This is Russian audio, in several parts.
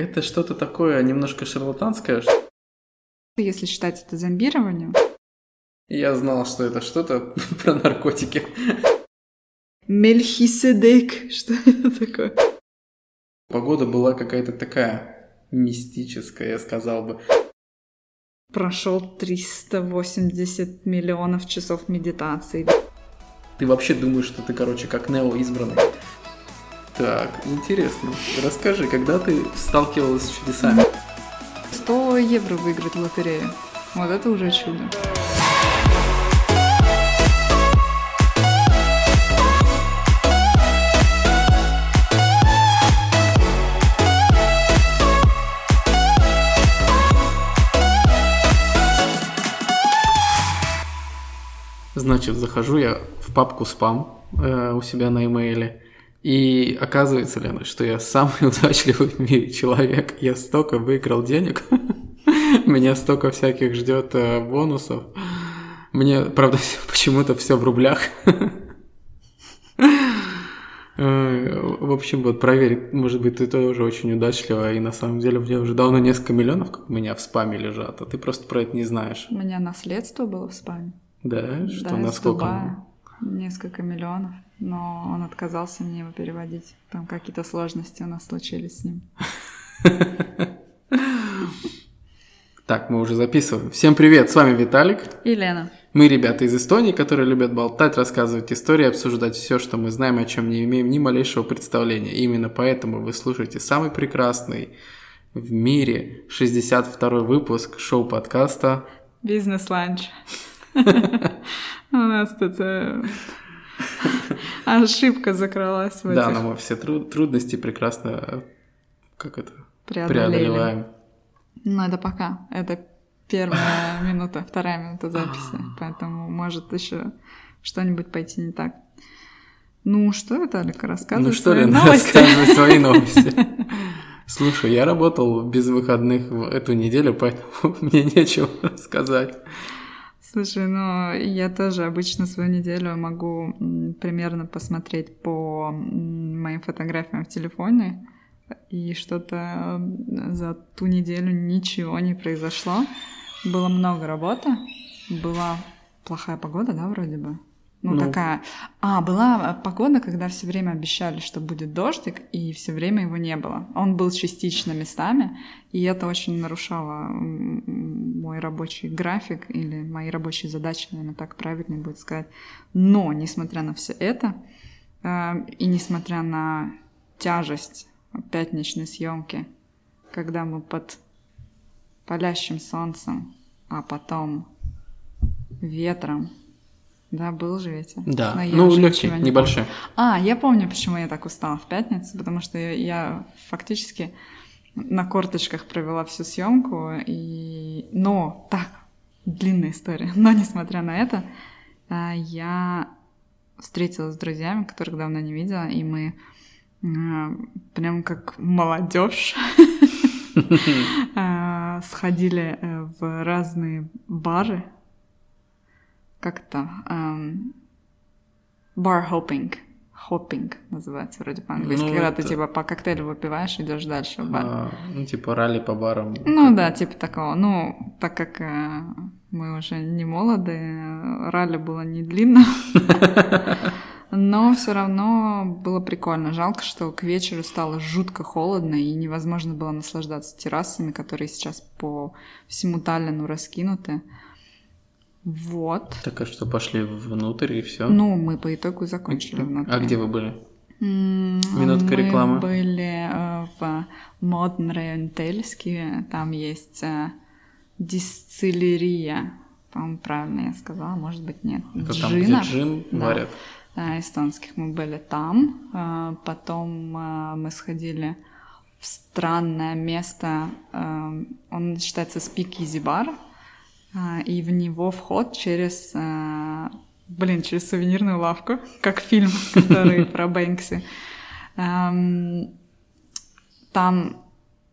Это что-то такое немножко шарлатанское. Если считать это зомбированием. Я знал, что это что-то про наркотики. Мельхиседек. Что это такое? Погода была какая-то такая мистическая, я сказал бы. Прошел 380 миллионов часов медитации. Ты вообще думаешь, что ты, короче, как Нео избранный. Так, интересно. Расскажи, когда ты сталкивалась с чудесами? 100 евро выиграть в лотерею. Вот это уже чудо. Значит, захожу я в папку спам э, у себя на имейле. И оказывается, Лена, что я самый удачливый в мире человек. Я столько выиграл денег. Меня столько всяких ждет э, бонусов. Мне, правда, почему-то все в рублях. Э, в общем, вот проверь, может быть, ты тоже очень удачлива, и на самом деле у меня уже давно несколько миллионов, как у меня в спаме лежат, а ты просто про это не знаешь. У меня наследство было в спаме. Да? Что, да, насколько? Несколько миллионов, но он отказался мне его переводить. Там какие-то сложности у нас случились с ним. Так, мы уже записываем. Всем привет, с вами Виталик. И Лена. Мы ребята из Эстонии, которые любят болтать, рассказывать истории, обсуждать все, что мы знаем, о чем не имеем ни малейшего представления. И именно поэтому вы слушаете самый прекрасный в мире 62 выпуск шоу-подкаста «Бизнес-ланч». У нас тут э, ошибка закралась в Да, этих. но мы все тру- трудности прекрасно как это Преодолели. преодолеваем. Ну, это пока. Это первая минута, вторая минута записи. Поэтому может еще что-нибудь пойти не так. Ну что, Виталик, рассказывай Ну что ли, рассказывай свои новости. Слушай, я работал без выходных в эту неделю, поэтому мне нечего сказать. Слушай, ну я тоже обычно свою неделю могу примерно посмотреть по моим фотографиям в телефоне, и что-то за ту неделю ничего не произошло. Было много работы, была плохая погода, да, вроде бы? Ну, Ну. такая. А, была погода, когда все время обещали, что будет дождик, и все время его не было. Он был частично местами, и это очень нарушало мой рабочий график или мои рабочие задачи, наверное, так правильнее будет сказать. Но, несмотря на все это, э, и несмотря на тяжесть пятничной съемки, когда мы под палящим солнцем, а потом ветром, да, был же ветер. Да, Но я ну легкий, не небольшой. а, я помню, почему я так устала в пятницу, потому что я, я фактически на корточках провела всю съемку, и... но так, длинная история, но несмотря на это, а, я встретилась с друзьями, которых давно не видела, и мы а, прям как молодежь а, сходили э, в разные бары, как-то бар хоппинг. Называется вроде по-английски. Ну, когда ты это- типа по коктейлю выпиваешь, идешь дальше в бар. А, ну, типа ралли по барам. Ну да, типа такого. Ну, так как э, мы уже не молоды, ралли было не длинно. Но все равно было прикольно. Жалко, что к вечеру стало жутко холодно и невозможно было наслаждаться террасами, которые сейчас по всему Таллину раскинуты. Вот. Так а что, пошли внутрь и все? Ну, мы по итогу закончили внутри. а где вы были? Минутка мы рекламы. были э, в модном районе Тельске. Там есть э, дистиллерия. По-моему, правильно я сказала, может быть, нет. Это там, где джин Да. варят. э, эстонских. Мы были там. Э, Потом мы сходили в странное место. Он считается спикизи бар. э, И в него вход через... э, Блин, через сувенирную лавку, как фильм, который про Бэнкси. Там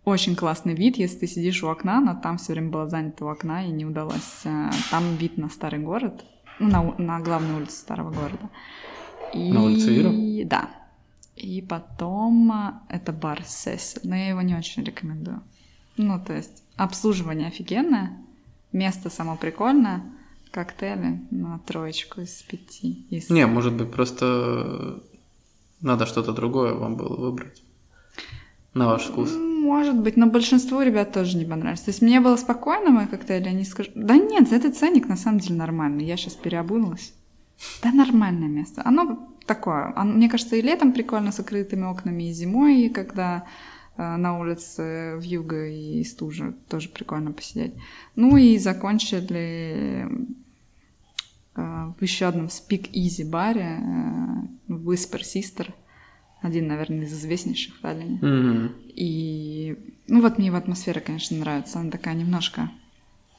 очень классный вид, если ты сидишь у окна, но там все время было занято у окна и не удалось. э, Там вид на старый город, ну, на, на главную улицу старого города. И... На улице Вира? Да. И потом а, это бар Сесси, но я его не очень рекомендую. Ну, то есть обслуживание офигенное, место само прикольное, коктейли на троечку из пяти. Из... Не, может быть, просто надо что-то другое вам было выбрать. На ваш вкус. Может быть, но большинству ребят тоже не понравилось. То есть мне было спокойно мой коктейль, они скажут, да нет, за этот ценник на самом деле нормальный, я сейчас переобулась. Да нормальное место. Оно такое, оно, мне кажется, и летом прикольно с открытыми окнами, и зимой, когда э, на улице в юго и стужа тоже прикольно посидеть. Ну и закончили э, в еще одном Speak Easy баре э, Whisper Sister – один, наверное, из известнейших в Таллине. Мгм. И, ну вот мне его атмосфера, конечно, нравится. Она такая немножко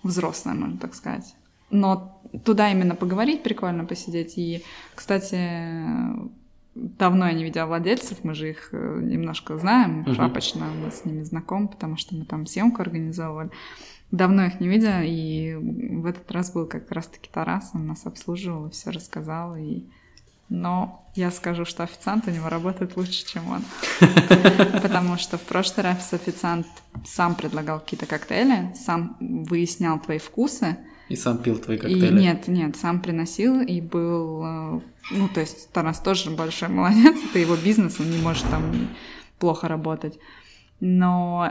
взрослая, можно так сказать. Но туда именно поговорить прикольно, посидеть. И, кстати, давно я не видела владельцев, мы же их э, немножко знаем, Мгм. шапочно, мы с ними знакомы, потому что мы там съемку организовывали. Давно их не видела, и в этот раз был как раз-таки Тарас, он нас обслуживал и все рассказал, и... Но я скажу, что официант у него работает лучше, чем он. Потому что в прошлый раз официант сам предлагал какие-то коктейли, сам выяснял твои вкусы, И сам пил твои и коктейли. нет, нет, сам приносил и был, э, ну, то есть Тарас тоже большой молодец, это его бизнес, он не может там плохо работать. Но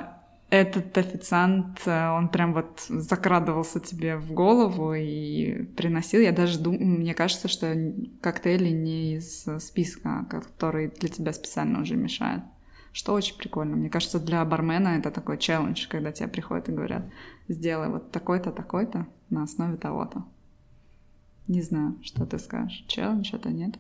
этот официант, э, он прям вот закрадывался тебе в голову и приносил. Я даже думаю, мне кажется, что коктейли не из списка, который для тебя специально уже мешает. Что очень прикольно. Мне кажется, для бармена это такой челлендж, когда тебе приходят и говорят, сделай вот такой-то, такой-то на основе того-то. Не знаю, что ты скажешь. Челлендж это нет?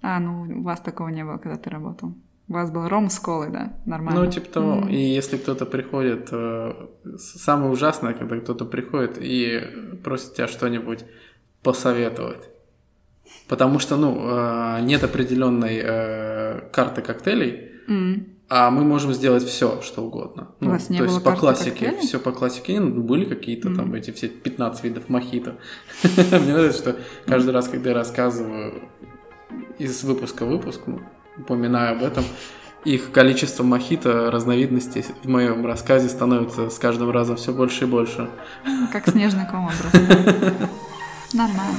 А, ну у вас такого не было, когда ты работал. У вас был ром с колой, да? Нормально. Ну, типа того. М. И если кто-то приходит, э, самое ужасное, когда кто-то приходит и просит тебя что-нибудь посоветовать. Потому что, ну, э, нет определенной э, карты коктейлей, М. а мы можем сделать все, что угодно. У Ну, вас не то было есть по классике, все по классике. Ну, были какие-то там Мгм. эти все 15 видов мохито. Мне нравится, что каждый раз, когда я рассказываю из выпуска в выпуск, ну, упоминаю об этом, их количество мохито, разновидностей в моем рассказе становится с каждым разом все больше и больше. Как снежный ком. Нормально.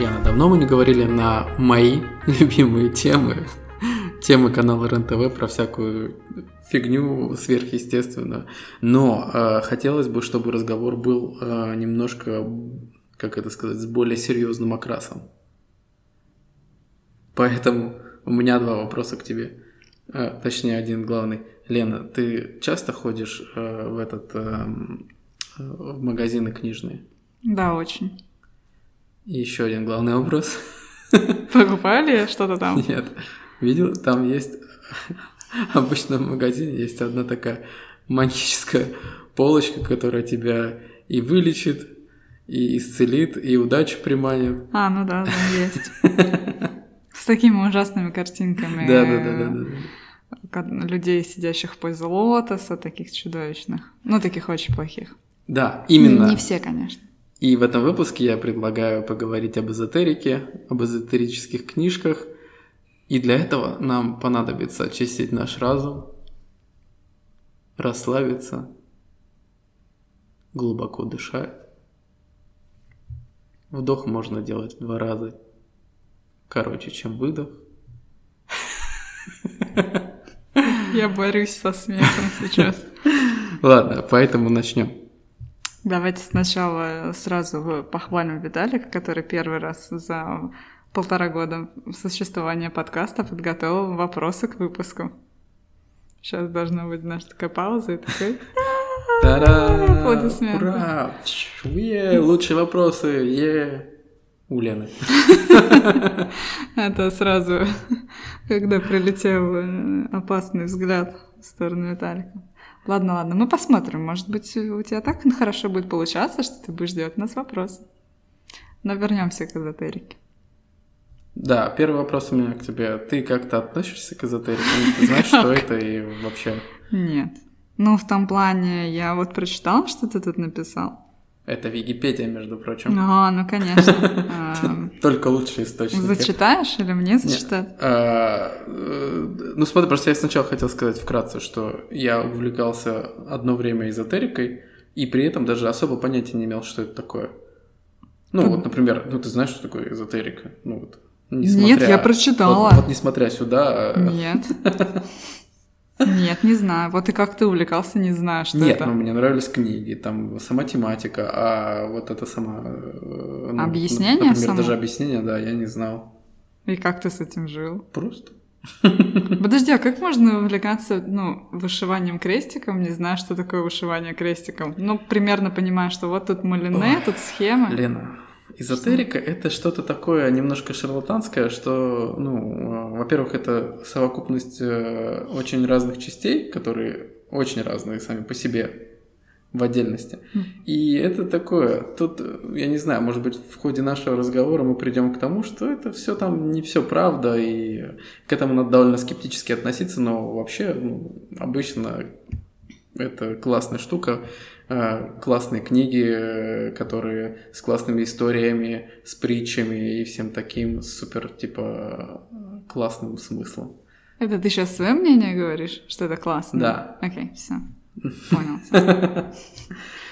Лена, давно мы не говорили на мои любимые темы. Темы канала РЕН-ТВ про всякую фигню сверхъестественную. Но э, хотелось бы, чтобы разговор был э, немножко, как это сказать, с более серьезным окрасом. Поэтому у меня два вопроса к тебе. Э, точнее, один главный. Лена, ты часто ходишь э, в этот эм, э, в магазины книжные? Да, очень. И еще один главный вопрос. Покупали что-то там? Нет. Видел, там есть обычно в магазине есть одна такая магическая полочка, которая тебя и вылечит, и исцелит, и удачу приманит. А, ну да, там есть. С такими ужасными картинками. Да, да, да, да. да. Людей, сидящих в позе лотоса, таких чудовищных. Ну, таких очень плохих. Да, именно. Не все, конечно. И в этом выпуске я предлагаю поговорить об эзотерике, об эзотерических книжках. И для этого нам понадобится очистить наш разум, расслабиться, глубоко дышать. Вдох можно делать в два раза короче, чем выдох. Я борюсь со смехом сейчас. Ладно, поэтому начнем. Давайте сначала сразу похвалим Виталика, который первый раз за полтора года существования подкаста подготовил вопросы к выпуску. Сейчас должна быть наша такая пауза и такой... Та-да! Аплодисменты. Ура! Е, лучшие вопросы! Е! У Лены. Это сразу, когда прилетел э, опасный взгляд в сторону Виталика. Ладно, ладно, мы посмотрим. Может быть, у тебя так хорошо будет получаться, что ты будешь делать у нас вопросы. Но вернемся к эзотерике. Да, первый вопрос у меня к тебе. Ты как-то относишься к эзотерике? Ты знаешь, что это и вообще? Нет. Ну, в том плане, я вот прочитала, что ты тут написал. Это Википедия, между прочим. А, ну конечно. А, Только лучший источник. Зачитаешь или мне зачитать? А, э, Ну, смотри, просто я сначала хотел сказать вкратце, что я увлекался одно время эзотерикой, и при этом даже особо понятия не имел, что это такое. Ну, вот, например, ну, ты знаешь, что такое эзотерика? Ну, вот, Нет, я прочитала. Вот, вот несмотря сюда... а, Нет. Нет, не знаю. Вот и как ты увлекался, не знаю, что Нет, это. ну, мне нравились книги, там сама тематика, а вот это сама... э, ну, Объяснение Например, само? даже объяснение, да, я не знал. И как ты с этим жил? Просто. Подожди, а как можно увлекаться, ну, вышиванием крестиком, не зная, что такое вышивание крестиком? Ну, примерно понимаю, что вот тут малине, тут схемы. Лена, эзотерика это что-то такое немножко шарлатанское, что, ну, э, во-первых, это совокупность э, очень разных частей, которые очень разные сами по себе в отдельности. Мгм. И это такое, тут, э, я не знаю, может быть, в ходе нашего разговора мы придем к тому, что это все там не все правда, и к этому надо довольно скептически относиться, но вообще ну, обычно это классная штука, классные книги, которые с классными историями, с притчами и всем таким супер, типа, классным смыслом. Это ты сейчас свое мнение говоришь, что это классно? Да. Окей, все. Понял.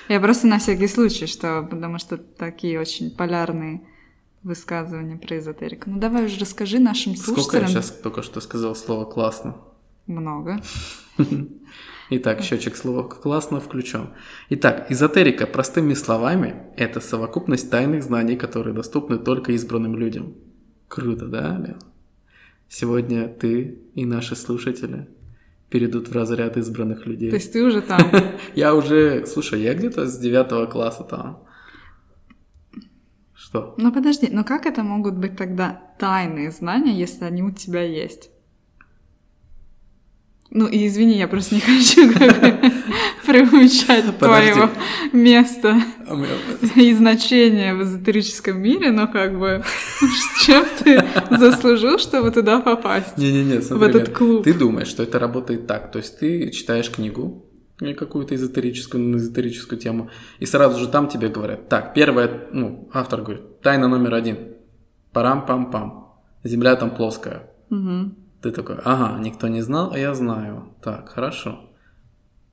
Я просто на всякий случай, что, потому что такие очень полярные высказывания про эзотерику. Ну давай уже расскажи нашим Сколько я слушателям. сейчас только что сказал слово «классно»? Много. Итак, счетчик слова «классно» включен. Итак, эзотерика, простыми словами, это совокупность тайных знаний, которые доступны только избранным людям. Круто, да, Лен? Сегодня ты и наши слушатели перейдут в разряд избранных людей. То есть ты уже там. Я уже, слушай, я где-то с девятого класса там. Что? Ну подожди, но как это могут быть тогда тайные знания, если они у тебя есть? Ну и извини, я просто не хочу преувеличать твоего места А и значения в эзотерическом мире, но как бы с чем ты заслужил, чтобы туда попасть? Не-не-не, В этот клуб. Ты думаешь, что это работает так. То есть ты читаешь книгу какую-то эзотерическую, эзотерическую тему, и сразу же там тебе говорят, так, первое, ну, автор говорит, тайна номер один, парам-пам-пам, земля там плоская. Ты такой, ага, никто не знал, а я знаю. Так, хорошо.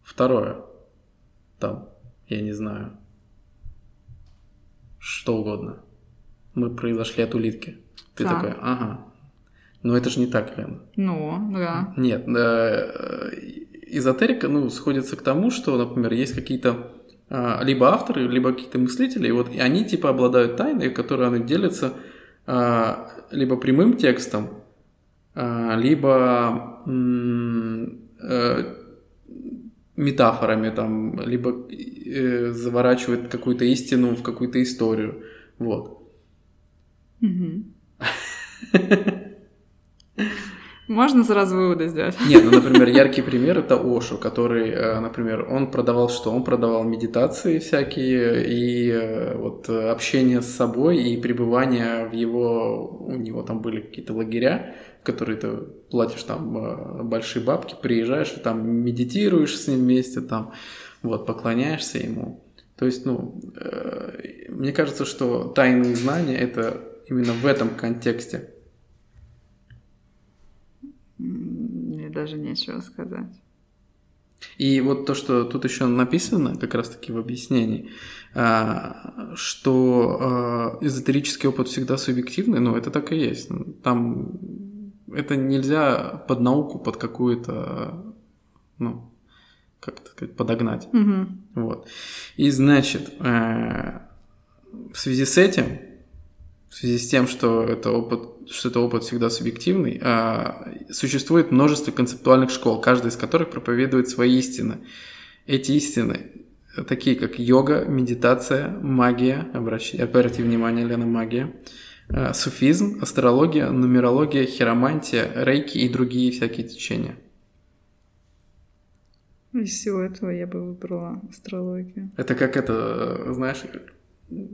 Второе. Там, я не знаю. Что угодно. Мы произошли от улитки. Ты Так. такой, ага. Но это же не так, Лена. Ну, да. Нет, э, эзотерика, ну, сходится к тому, что, например, есть какие-то а, либо авторы, либо какие-то мыслители, и вот и они типа обладают тайной, которые они делятся а, либо прямым текстом, либо м, э, метафорами там, либо э, заворачивают какую-то истину в какую-то историю, вот. Мгм. Можно сразу выводы сделать? Нет, ну, например, яркий пример это Ошу, который, э, например, он продавал что? Он продавал медитации всякие и э, вот э, общение с собой и пребывание в его, у него там были какие-то лагеря, которые ты платишь там большие бабки, приезжаешь и там медитируешь с ним вместе, там вот поклоняешься ему. То есть, ну, мне кажется, что тайные знания это именно в этом контексте. М, Мне даже нечего сказать. И вот то, что тут еще написано, как раз-таки в объяснении, а, что а, эзотерический опыт всегда субъективный, ну, это так и есть. Там это нельзя под науку, под какую-то, ну, как это сказать, подогнать. Мгм. Вот. И значит, э, в связи с этим, в связи с тем, что это опыт, что это опыт всегда субъективный, а, существует множество концептуальных школ, каждая из которых проповедует свои истины. Эти истины такие как йога, медитация, магия, обращайте, обратите внимание, Лена, магия, э, суфизм, астрология, нумерология, хиромантия, рейки и другие всякие течения. Из всего этого я бы выбрала астрологию. Это как это, знаешь,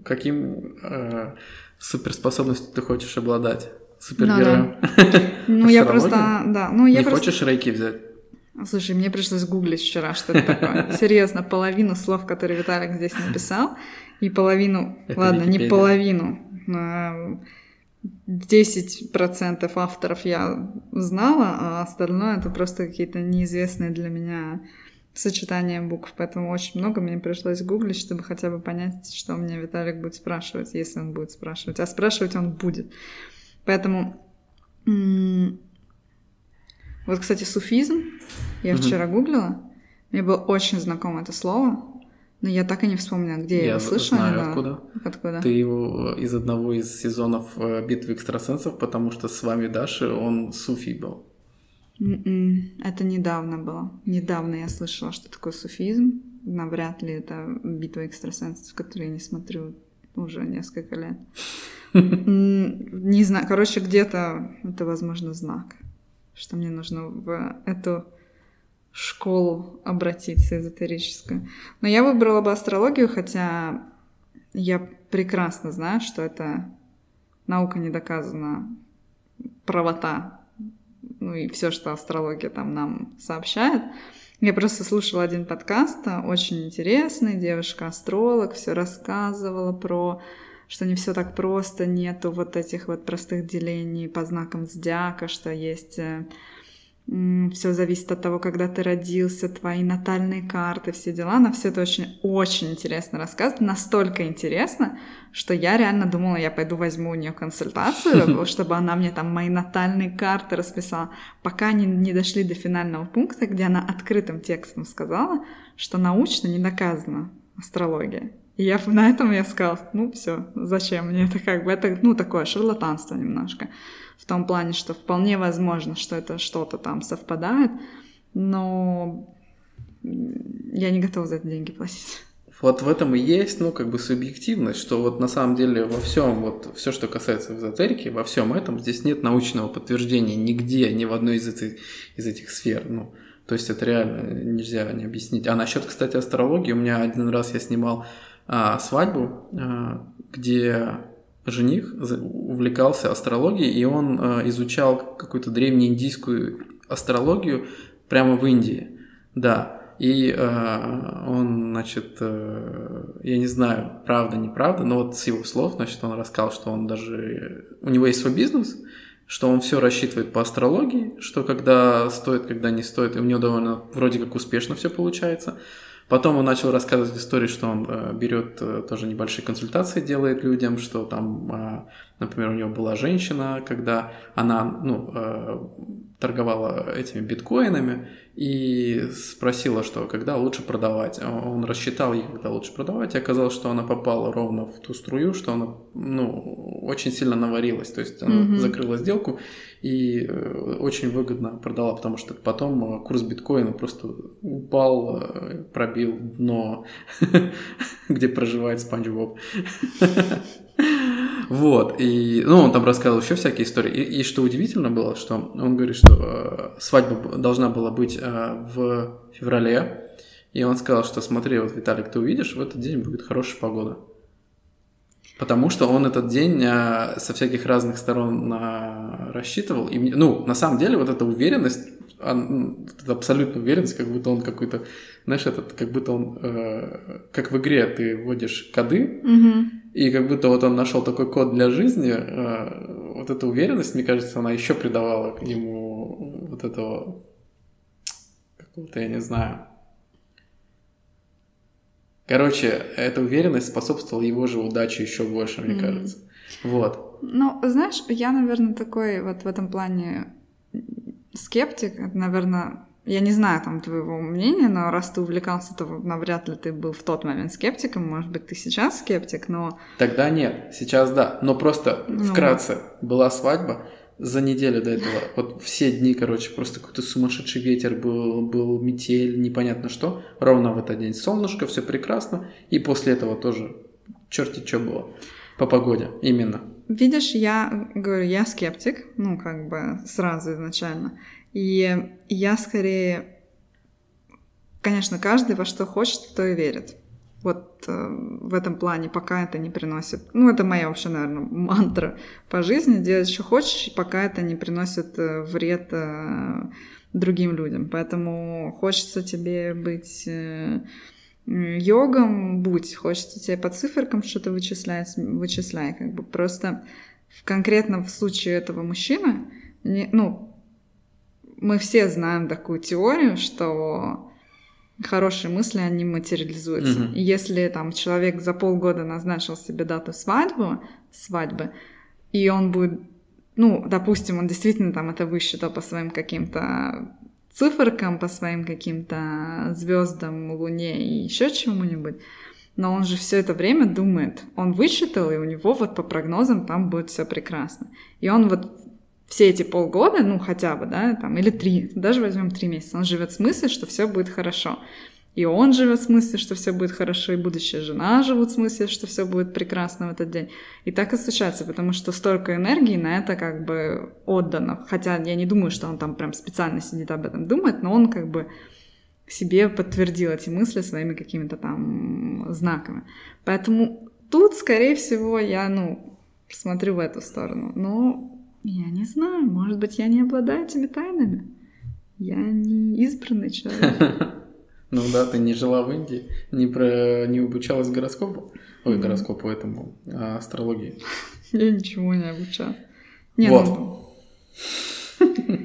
каким э, суперспособностью ты хочешь обладать? Супергероем? Ну, я Астрология? просто, да, ну, я Не просто... хочешь рейки взять? Слушай, мне пришлось гуглить вчера, что это такое. Серьезно, половину слов, которые Виталик здесь написал, и половину, Это ладно, не Википедия. половину, а, 10% авторов я знала, а остальное это просто какие-то неизвестные для меня сочетания букв, поэтому очень много мне пришлось гуглить, чтобы хотя бы понять, что мне Виталик будет спрашивать, если он будет спрашивать. А спрашивать он будет. Поэтому... Вот, кстати, суфизм. Я вчера гуглила. Мне было очень знакомо это слово, но я так и не вспомнила, где я, Я его слышала. знаю, недавно. откуда. Откуда? Ты его из одного из сезонов э, «Битвы экстрасенсов», потому что с вами Даши он суфий был. М-м, Это недавно было. Недавно я слышала, что такое суфизм. Навряд ли это битва экстрасенсов, которую я не смотрю уже несколько лет. Не знаю. Короче, где-то это, возможно, знак, что мне нужно в эту школу обратиться эзотерическую. Но я выбрала бы астрологию, хотя я прекрасно знаю, что это наука не доказана, правота ну и все, что астрология там нам сообщает. Я просто слушала один подкаст, а, очень интересный, девушка-астролог, все рассказывала про что не все так просто, нету вот этих вот простых делений по знакам зодиака, что есть все зависит от того, когда ты родился, твои натальные карты, все дела. Она все это очень-очень интересно рассказывает. Настолько интересно, что я реально думала, я пойду возьму у нее консультацию, чтобы она мне там мои натальные карты расписала. Пока они не дошли до финального пункта, где она открытым текстом сказала, что научно не доказана астрология. И я на этом я сказала, ну все, зачем мне это как бы, это, ну, такое шарлатанство немножко. В том плане, что вполне возможно, что это что-то там совпадает, но я не готова за это деньги платить. Вот в этом и есть, ну, как бы субъективность, что вот на самом деле во всем, вот все, что касается эзотерики, во всем этом здесь нет научного подтверждения нигде, ни в одной из этих, из этих сфер, ну, то есть это реально нельзя не объяснить. А насчет, кстати, астрологии, у меня один раз я снимал а, свадьбу, а, где жених увлекался астрологией, и он а, изучал какую-то древнеиндийскую астрологию прямо в Индии, да. И э, он, значит, э, я не знаю, правда, неправда, но вот с его слов, значит, он рассказал, что он даже... У него есть свой бизнес, что он все рассчитывает по астрологии, что когда стоит, когда не стоит, и у него довольно вроде как успешно все получается. Потом он начал рассказывать истории, что он э, берет э, тоже небольшие консультации, делает людям, что там, э, например, у него была женщина, когда она ну, э, торговала этими биткоинами и спросила, что когда лучше продавать. Он рассчитал ей, когда лучше продавать, и оказалось, что она попала ровно в ту струю, что она ну, очень сильно наварилась. То есть она Мгм. закрыла сделку и э, очень выгодно продала, потому что потом э, курс биткоина просто упал, пробил дно, где проживает Спанч Боб. Вот, и, ну, он там рассказывал еще всякие истории. И, и что удивительно было, что он говорит, что э, свадьба должна была быть э, в феврале, и он сказал, что смотри, вот, Виталик, ты увидишь, в этот день будет хорошая погода. Потому что он этот день э, со всяких разных сторон э, рассчитывал. И, ну, на самом деле, вот эта уверенность, он- эта абсолютная уверенность, как будто он какой-то, знаешь, этот, как будто он, э, как в игре ты вводишь коды, и как будто вот он нашел такой код для жизни, э, вот эта уверенность, мне кажется, она еще придавала к нему вот этого какого-то, я не знаю. Короче, эта уверенность способствовала его же удаче еще больше, мне Мгм. кажется. Вот. Ну, знаешь, я, наверное, такой вот в этом плане скептик. Наверное, я не знаю там твоего мнения, но раз ты увлекался, то навряд ли ты был в тот момент скептиком. Может быть, ты сейчас скептик, но Тогда нет, сейчас да. Но просто Ну. вкратце была свадьба за неделю до этого. Вот все дни, короче, просто какой-то сумасшедший ветер был, был метель, непонятно что. Ровно в этот день солнышко, все прекрасно. И после этого тоже черти что было. По погоде, именно. Видишь, я говорю, я скептик, ну, как бы сразу изначально. И я скорее... Конечно, каждый во что хочет, то и верит. Вот э, в этом плане, пока это не приносит... Ну, это моя вообще, наверное, мантра по жизни. Делать, что хочешь, пока это не приносит э, вред э, другим людям. Поэтому хочется тебе быть э, йогом, будь. Хочется тебе по циферкам что-то вычислять, вычисляй. Как бы просто в, конкретно в случае этого мужчины, не, ну, мы все знаем такую теорию, что хорошие мысли, они материализуются. Мгм. И если там человек за полгода назначил себе дату свадьбы, свадьбы, и он будет, ну, допустим, он действительно там это высчитал по своим каким-то циферкам, по своим каким-то звездам, луне и еще чему-нибудь, но он же все это время думает, он высчитал, и у него вот по прогнозам там будет все прекрасно. И он вот все эти полгода, ну хотя бы, да, там, или три, даже возьмем три месяца, он живет с мыслью, что все будет хорошо. И он живет с мыслью, что все будет хорошо, и будущая жена живут с мыслью, что все будет прекрасно в этот день. И так и случается, потому что столько энергии на это как бы отдано. Хотя я не думаю, что он там прям специально сидит об этом думает, но он как бы себе подтвердил эти мысли своими какими-то там знаками. Поэтому тут, скорее всего, я, ну, смотрю в эту сторону. Но я не знаю, может быть, я не обладаю этими тайнами. Я не избранный человек. Ну да, ты не жила в Индии, не, про... не обучалась гороскопу. Ой, гороскопу этому, а, астрологии. Я ничего не обучала. Не, Вот. ну,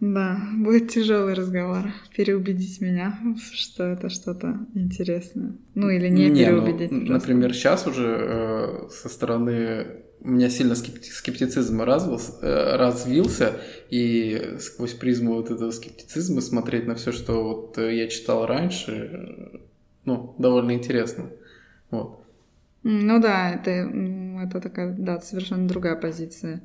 Да, будет тяжелый разговор. Переубедить меня, что это что-то интересное. Ну или не, ну, переубедить. просто. например, сейчас уже э, со стороны у меня сильно скепти- скептицизм развился, э, развился, и сквозь призму вот этого скептицизма смотреть на все, что вот э, я читал раньше, э, ну, довольно интересно. Вот. Ну да, это, это такая, да, совершенно другая позиция.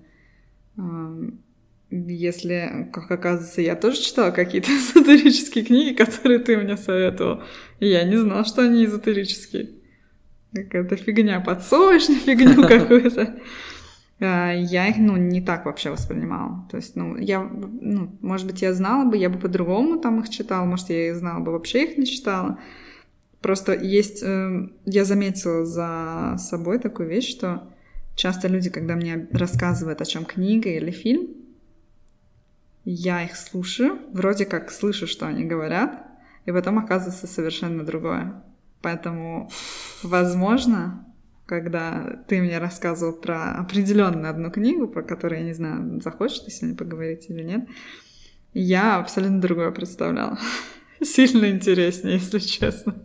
Если, как оказывается, я тоже читала какие-то эзотерические книги, которые ты мне советовал, и я не знала, что они эзотерические. Какая-то фигня, подсовываешь на фигню какую-то. А, Я их, ну, не так вообще воспринимала. То есть, ну, я, ну, может быть, я знала бы, я бы по-другому там их читала, может, я их знала бы, вообще их не читала. Просто есть, э, я заметила за собой такую вещь, что часто люди, когда мне рассказывают, о чем книга или фильм, я их слушаю, вроде как слышу, что они говорят, и потом оказывается совершенно другое. Поэтому, возможно, когда ты мне рассказывал про определенную одну книгу, про которую, я не знаю, захочешь ты сегодня поговорить или нет, я абсолютно другое представляла. Сильно интереснее, если честно.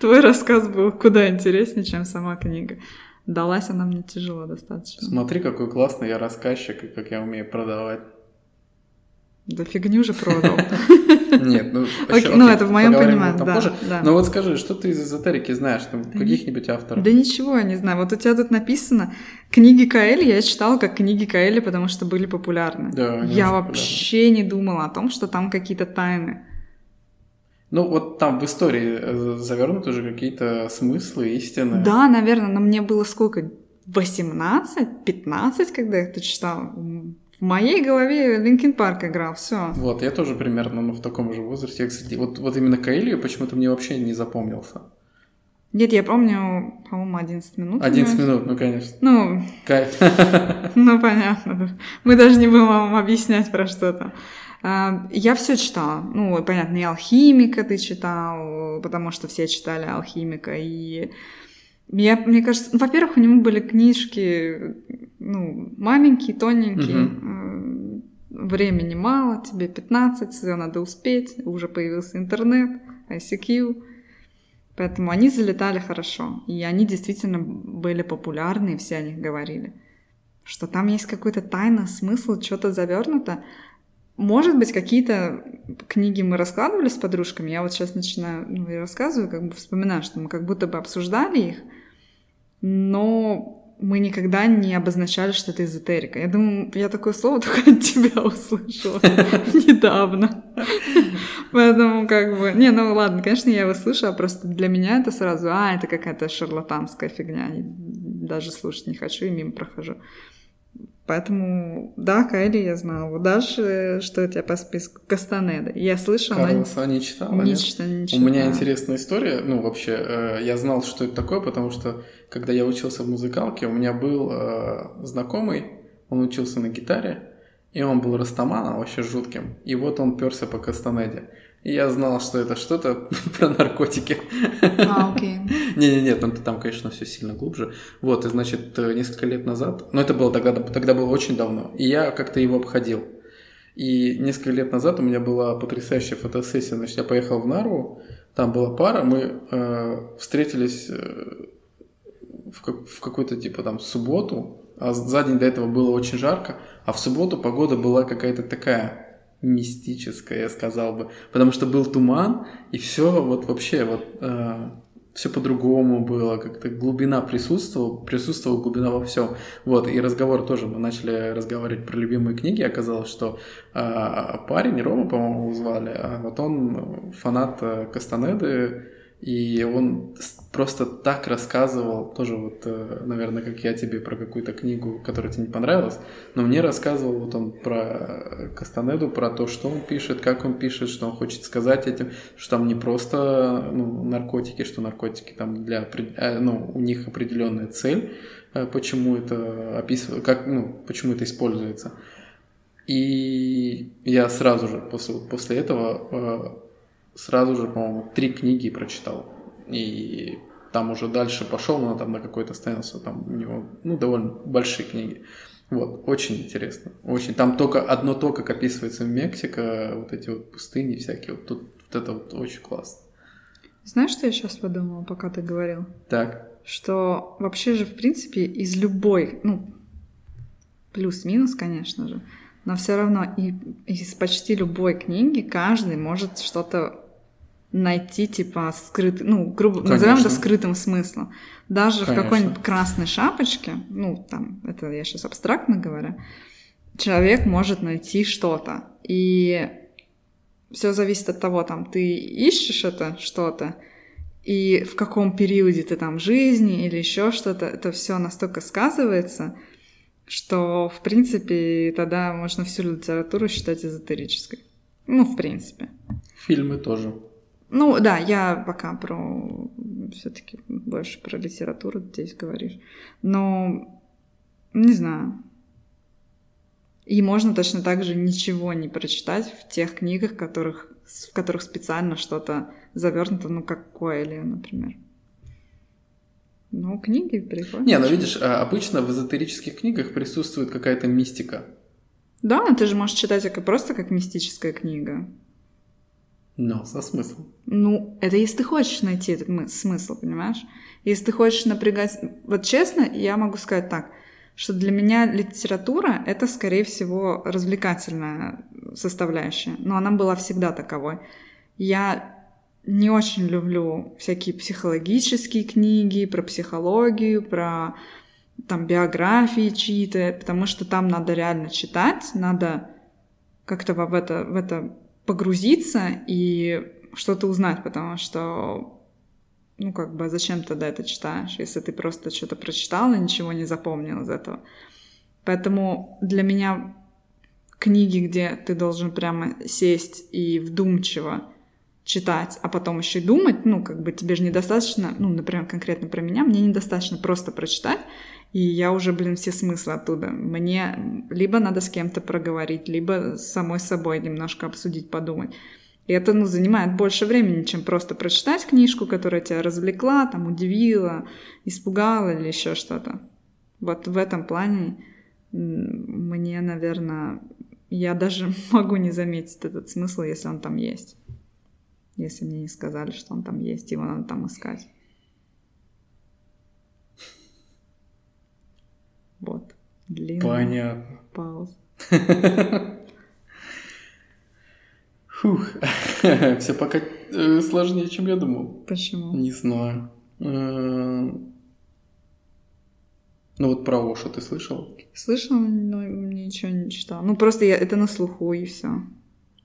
Твой рассказ был куда интереснее, чем сама книга. Далась она мне тяжело достаточно. Смотри, какой классный я рассказчик, и как я умею продавать. Да фигню же продал. Нет, ну, Окей, ещё, ну это в моем понимании, да, да. Но вот скажи, что ты из эзотерики знаешь? Там, Да каких-нибудь авторов? Да ничего я не знаю. Вот у тебя тут написано книги Коэльо, я читала как книги Коэльо, потому что были популярны. Да, я вообще не думала о том, что там какие-то тайны. Ну, вот там в истории э, завернуты уже какие-то смыслы, истины. Да, наверное, но мне было сколько? 18, 15, когда я это читала. В моей голове Linkin Park играл, все. Вот, я тоже примерно ну, в таком же возрасте. Я, кстати, вот, вот именно Каэлью почему-то мне вообще не запомнился. Нет, я помню, по-моему, 11 минут. 11 понимаешь? минут, ну, конечно. Ну, Кайф. ну, понятно. Мы даже не будем вам объяснять про что там. А, Я все читала. Ну, понятно, и алхимика ты читал, потому что все читали алхимика. И я, мне кажется, ну, во-первых, у него были книжки, ну, маленькие, тоненькие. М, Времени мало, тебе 15, все надо успеть. Уже появился интернет, ICQ. Поэтому они залетали хорошо. И они действительно были популярны, и все о них говорили. Что там есть какой-то тайный смысл, что-то завернуто. Может быть, какие-то книги мы раскладывали с подружками. Я вот сейчас начинаю, ну, и рассказываю, как бы вспоминаю, что мы как будто бы обсуждали их, но мы никогда не обозначали, что это эзотерика. Я думаю, я такое слово только от тебя услышала недавно. Поэтому как бы... Не, ну ладно, конечно, я его слышала, просто для меня это сразу, а, это какая-то шарлатанская фигня. Даже слушать не хочу и мимо прохожу. Поэтому, да, Кайли я знала. Вот дальше, что у тебя по списку? Кастанеда. Я слышала, Карлоса не читала, не нет? читала, не У читала. меня интересная история. Ну, вообще, э, я знал, что это такое, потому что, когда я учился в музыкалке, у меня был э, знакомый, он учился на гитаре, и он был растаманом вообще жутким. И вот он перся по Кастанеде. И я знал, что это что-то про наркотики. А, окей. Не-не-не, там, там, конечно, все сильно глубже. Вот, и, значит, э, несколько лет назад, но это было тогда, тогда было очень давно, и я как-то его обходил. И несколько лет назад у меня была потрясающая фотосессия. Значит, я поехал в Нарву, там была пара, мы э, встретились э, в, как- в какой-то типа там субботу, а за день до этого было очень жарко, а в субботу погода была какая-то такая мистическая, я сказал бы, потому что был туман, и все вот вообще вот все по-другому было, как-то. Глубина присутствовала, присутствовала глубина во всем. Вот, и разговор тоже, мы начали разговаривать про любимые книги, оказалось, что а, парень, Рома, по-моему, звали, а вот он фанат э, Кастанеды, и он просто так рассказывал, тоже вот, э, наверное, как я тебе про какую-то книгу, которая тебе не понравилась, но мне рассказывал вот он про Кастанеду, про то, что он пишет, как он пишет, что он хочет сказать этим, что там не просто ну, наркотики, что наркотики там для, э, ну, у них определенная цель, э, почему это описывают, как, ну, почему это используется. И я сразу же после, после этого э, сразу же, по-моему, три книги прочитал. И там уже дальше пошел, но там на какой-то остановился, там у него, ну, довольно большие книги. Вот, очень интересно, очень. Там только одно то, как описывается Мексика, вот эти вот пустыни всякие, вот тут вот это вот очень классно. Знаешь, что я сейчас подумала, пока ты говорил? Так, Что вообще же, в принципе, из любой, ну, плюс-минус, конечно же, но все равно и из почти любой книги каждый может что-то найти, типа, скрытый, ну, грубо, назовем это Конечно. скрытым смыслом. Даже в Конечно. какой-нибудь красной шапочке, ну, там, это я сейчас абстрактно говорю, человек может найти что-то. И все зависит от того, там, ты ищешь это что-то, и в каком периоде ты там жизни или еще что-то, это все настолько сказывается, что, в принципе, тогда можно всю литературу считать эзотерической. Ну, в принципе. фильмы тоже. Ну, да, я пока про все-таки больше про литературу здесь говоришь. Но не знаю. И можно точно так же ничего не прочитать в тех книгах, которых, в которых специально что-то завернуто, ну, как Коэли, например. Ну, книги прикольно. Не, ну видишь, а, обычно в эзотерических книгах присутствует какая-то мистика. Да, но ты же можешь читать это просто как мистическая книга. Но со смыслом. Ну, это если ты хочешь найти этот мы- смысл, понимаешь? Если ты хочешь напрягать... Вот честно, я могу сказать так, что для меня литература — это, скорее всего, развлекательная составляющая. Но она была всегда таковой. Я не очень люблю всякие психологические книги про психологию, про там биографии чьи-то, потому что там надо реально читать, надо как-то в это, в это погрузиться и что-то узнать, потому что, ну, как бы, зачем тогда это читаешь, если ты просто что-то прочитал и ничего не запомнил из этого. Поэтому для меня книги, где ты должен прямо сесть и вдумчиво читать, а потом еще и думать, ну, как бы тебе же недостаточно, ну, например, конкретно про меня, мне недостаточно просто прочитать, и я уже, блин, все смыслы оттуда. Мне либо надо с кем-то проговорить, либо самой собой немножко обсудить, подумать. И это, ну, занимает больше времени, чем просто прочитать книжку, которая тебя развлекла, там, удивила, испугала или еще что-то. Вот в этом плане мне, наверное, я даже могу не заметить этот смысл, если он там есть. Если мне не сказали, что он там есть, его надо там искать. Вот. Длинная Понятно. пауза. Фух. Все пока э, сложнее, чем я думал. Почему? Не знаю. Эм, Ну вот про Ошу ты слышал? Слышала, но ничего не читала. Ну, просто я, это на слуху, и все.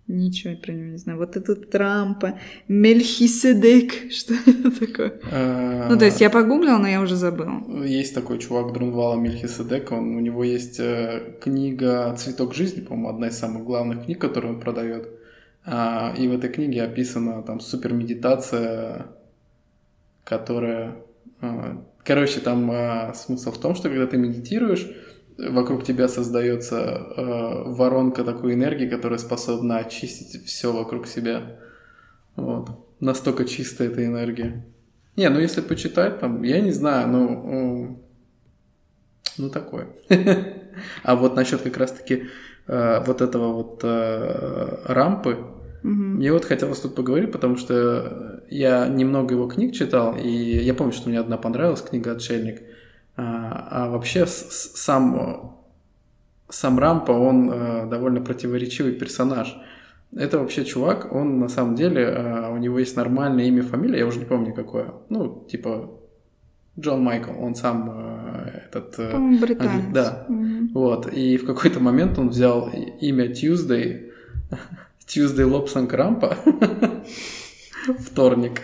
Ничего про него не знаю. Вот это Трампа, Мельхиседек, что это такое? А, Ну, то есть я погуглила, но я уже забыла. Есть такой чувак Друнвала Мельхиседек, он, у него есть э, книга «Цветок жизни», по-моему, одна из самых главных книг, которую он продает. А, и в этой книге описана там супер медитация, которая... а, короче, там а, смысл в том, что когда ты медитируешь, вокруг тебя создается э, воронка такой энергии, которая способна очистить все вокруг себя. Вот. Настолько чистая эта энергия. Не, ну если почитать, там, я не знаю, ну, ну такое. А вот насчет как раз-таки э, вот этого вот э, рампы, мне вот хотелось тут поговорить, потому что я немного его книг читал, и я помню, что мне одна понравилась книга «Отшельник». А, а вообще с- сам, сам Рампа, он э, довольно противоречивый персонаж. Это вообще чувак, он на самом деле, э, у него есть нормальное имя, фамилия, я уже не помню какое. Ну, типа Джон Майкл, он сам э, этот... э, британец. да. Мгм. вот, и в какой-то момент он взял имя Tuesday, Tuesday Лобсон Крампа, вторник,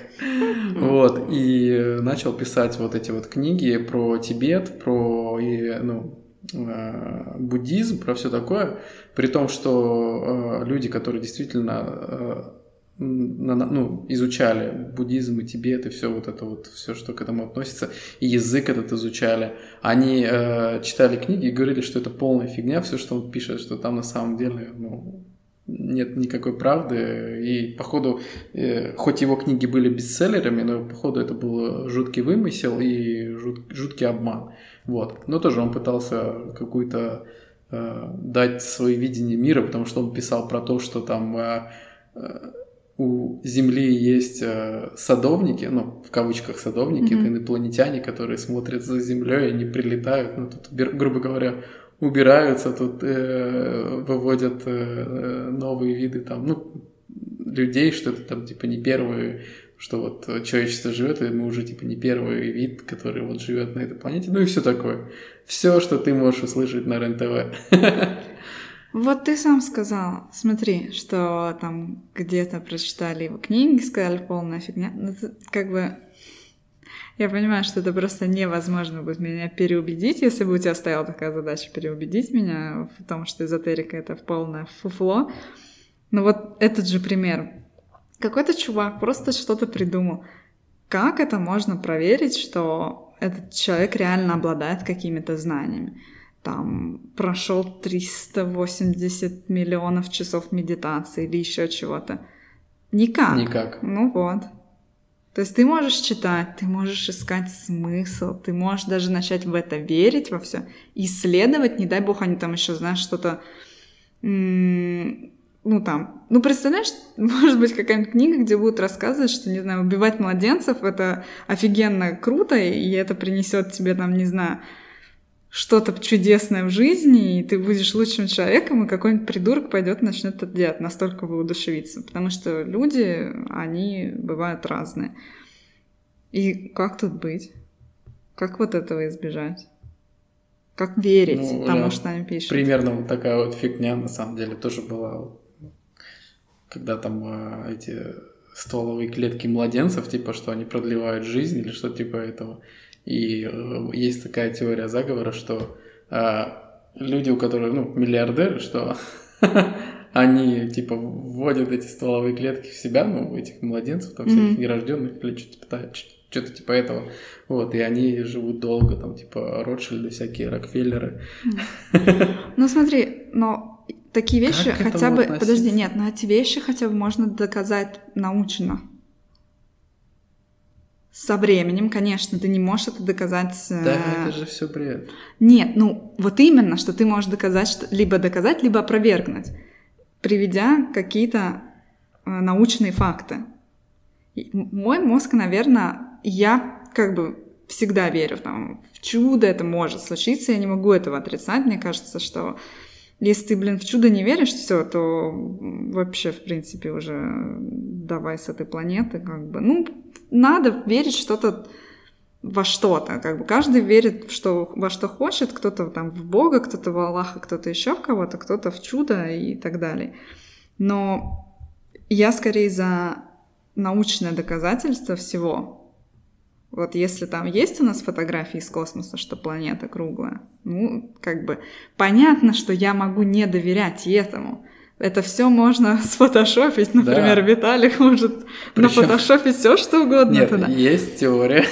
вот, и начал писать вот эти вот книги про Тибет, про, и, ну, э, буддизм, про все такое, при том, что э, люди, которые действительно э, ну, изучали буддизм и Тибет и все вот это вот, все, что к этому относится, и язык этот изучали, они читали книги и говорили, что это полная фигня, все, что он пишет, что там на самом деле, ну, нет никакой правды, и походу, э, хоть его книги были бестселлерами, но походу это был жуткий вымысел и жут- жуткий обман, вот. Но тоже он пытался какую-то э, дать свое видение мира, потому что он писал про то, что там э, э, у Земли есть э, садовники, ну, в кавычках садовники, Мгм. это инопланетяне, которые смотрят за Землей, они прилетают, ну, тут, грубо говоря, убираются, тут э, выводят э, новые виды там, ну, людей, что это там, типа, не первые, что вот человечество живет, и мы уже, типа, не первый вид, который вот живет на этой планете, ну и все такое. Все, что ты можешь услышать на РЕН-ТВ. Вот ты сам сказал, смотри, что там где-то прочитали его книги, сказали полная фигня. Ну, как бы я понимаю, что это просто невозможно будет меня переубедить, если бы у тебя стояла такая задача переубедить меня в том, что эзотерика это полное фуфло. Но вот этот же пример. Какой-то чувак просто что-то придумал. Как это можно проверить, что этот человек реально обладает какими-то знаниями? Там прошел 380 миллионов часов медитации или еще чего-то. Никак. Никак. Ну вот. То есть ты можешь читать, ты можешь искать смысл, ты можешь даже начать в это верить во все, исследовать, не дай бог, они там еще, знаешь, что-то, ну там, ну представляешь, может быть какая-нибудь книга, где будут рассказывать, что, не знаю, убивать младенцев это офигенно круто, и это принесет тебе там, не знаю, что-то чудесное в жизни, и ты будешь лучшим человеком, и какой-нибудь придурок пойдет и начнет это делать, настолько воодушевиться. Потому что люди, они бывают разные. И как тут быть? Как вот этого избежать? Как верить Ну, тому, да. что они пишут? Примерно вот такая вот фигня на самом деле тоже была, когда там э, эти стволовые клетки младенцев, типа, что они продлевают жизнь или что типа этого. И э, есть такая теория заговора, что э, люди, у которых, ну, миллиардеры, что они, типа, вводят эти стволовые клетки в себя, ну, этих младенцев, там, всяких Мгм. нерожденных, или что-то, что-то типа этого. Вот, и они живут долго, там, типа, Ротшильды, всякие, Рокфеллеры. Ну смотри, но такие вещи Как хотя бы... относиться? Подожди, нет, но эти вещи хотя бы можно доказать научно. Со временем, конечно, ты не можешь это доказать... э, Да, это же все бред. Нет, ну вот именно, что ты можешь доказать, что либо доказать, либо опровергнуть, приведя какие-то э, научные факты. И мой мозг, наверное, я как бы всегда верю там, в чудо, это может случиться, я не могу этого отрицать. Мне кажется, что если ты, блин, в чудо не веришь, все, то вообще, в принципе, уже давай с этой планеты, как бы. Ну, надо верить что-то во что-то. Как бы каждый верит в что, во что хочет, кто-то там в Бога, кто-то в Аллаха, кто-то еще в кого-то, кто-то в чудо и так далее. Но я скорее за научное доказательство всего. Вот если там есть у нас фотографии из космоса, что планета круглая, ну, как бы понятно, что я могу не доверять этому. Это все можно сфотошопить, например, да. Виталик может Причем... нафотошопить все, что угодно Нет, туда. Есть теория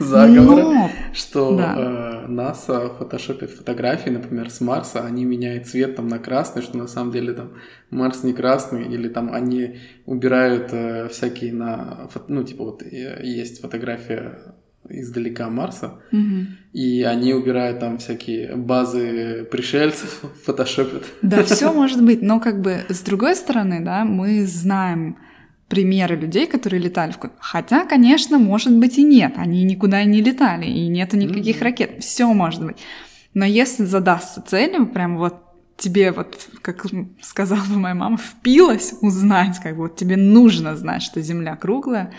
заговора, Но... что да. э, НАСА фотошопит фотографии, например, с Марса, они меняют цвет там на красный, что на самом деле там Марс не красный, или там они убирают э, всякие на, ну типа вот э, есть фотография издалека Марса, угу. и они убирают там всякие базы пришельцев, фотошопят. Да, все может быть, но как бы с другой стороны, да, мы знаем примеры людей, которые летали в космос. Хотя, конечно, может быть и нет, они никуда и не летали, и нету никаких mm-hmm. ракет, все может быть. Но если задастся целью, прям вот тебе вот, как сказала бы моя мама, впилась узнать, как бы вот тебе нужно знать, что Земля круглая,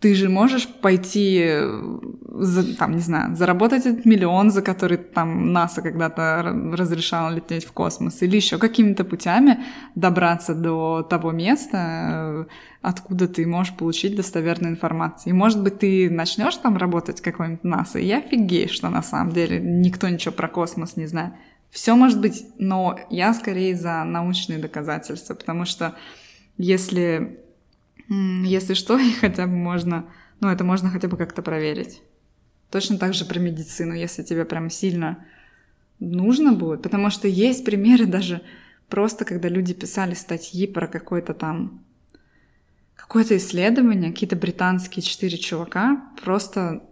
ты же можешь пойти, э, за, там, не знаю, заработать этот миллион, за который там НАСА когда-то разрешало лететь в космос, или еще какими-то путями добраться до того места, э, откуда ты можешь получить достоверную информацию. И, может быть, ты начнешь там работать какой-нибудь НАСА, и офигеешь, что на самом деле никто ничего про космос не знает. Все может быть, но я скорее за научные доказательства, потому что если если что, и хотя бы можно, ну, это можно хотя бы как-то проверить. Точно так же про медицину, если тебе прям сильно нужно будет. Потому что есть примеры даже просто, когда люди писали статьи про какой-то там какое-то исследование, какие-то британские четыре чувака просто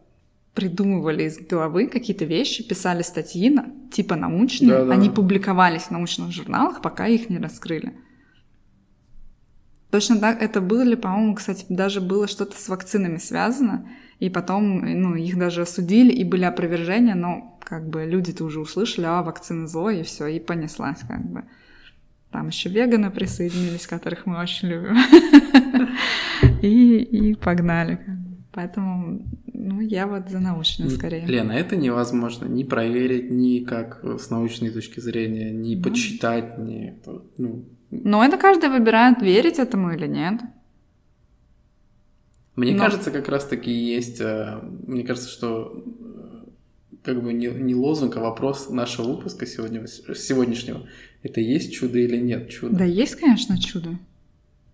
придумывали из головы какие-то вещи, писали статьи, типа научные, да, да. они публиковались в научных журналах, пока их не раскрыли. Точно так это было, по-моему, кстати, даже было что-то с вакцинами связано, и потом, ну, их даже осудили, и были опровержения, но как бы люди-то уже услышали, а, вакцина зло, и все, и понеслась как бы. Там еще веганы присоединились, которых мы очень любим. И, и погнали. Поэтому, ну, я вот за научную скорее. Лена, это невозможно ни проверить, ни как с научной точки зрения, ни почитать, ни... Ну, но это каждый выбирает, верить этому или нет. Мне Но... кажется, как раз-таки есть... Э, мне кажется, что э, как бы не, не лозунг, а вопрос нашего выпуска сегодня, сегодняшнего. Это есть чудо или нет чудо? Да есть, конечно, чудо.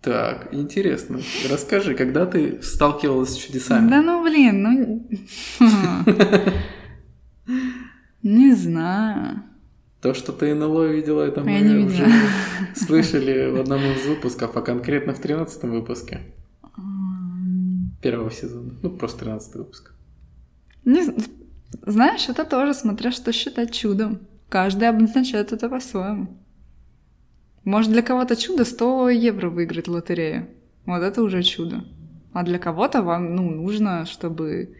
Так, интересно. Расскажи, когда ты сталкивалась с чудесами? Да ну блин, ну... Не знаю. То, что ты НЛО видела, это мы Я уже слышали в одном из выпусков, а конкретно в тринадцатом выпуске первого сезона. Ну, просто тринадцатый выпуск. Не, знаешь, это тоже, смотря что считать чудом. Каждый обозначает это по-своему. Может, для кого-то чудо 100 евро выиграть лотерею. Вот это уже чудо. А для кого-то вам ну, нужно, чтобы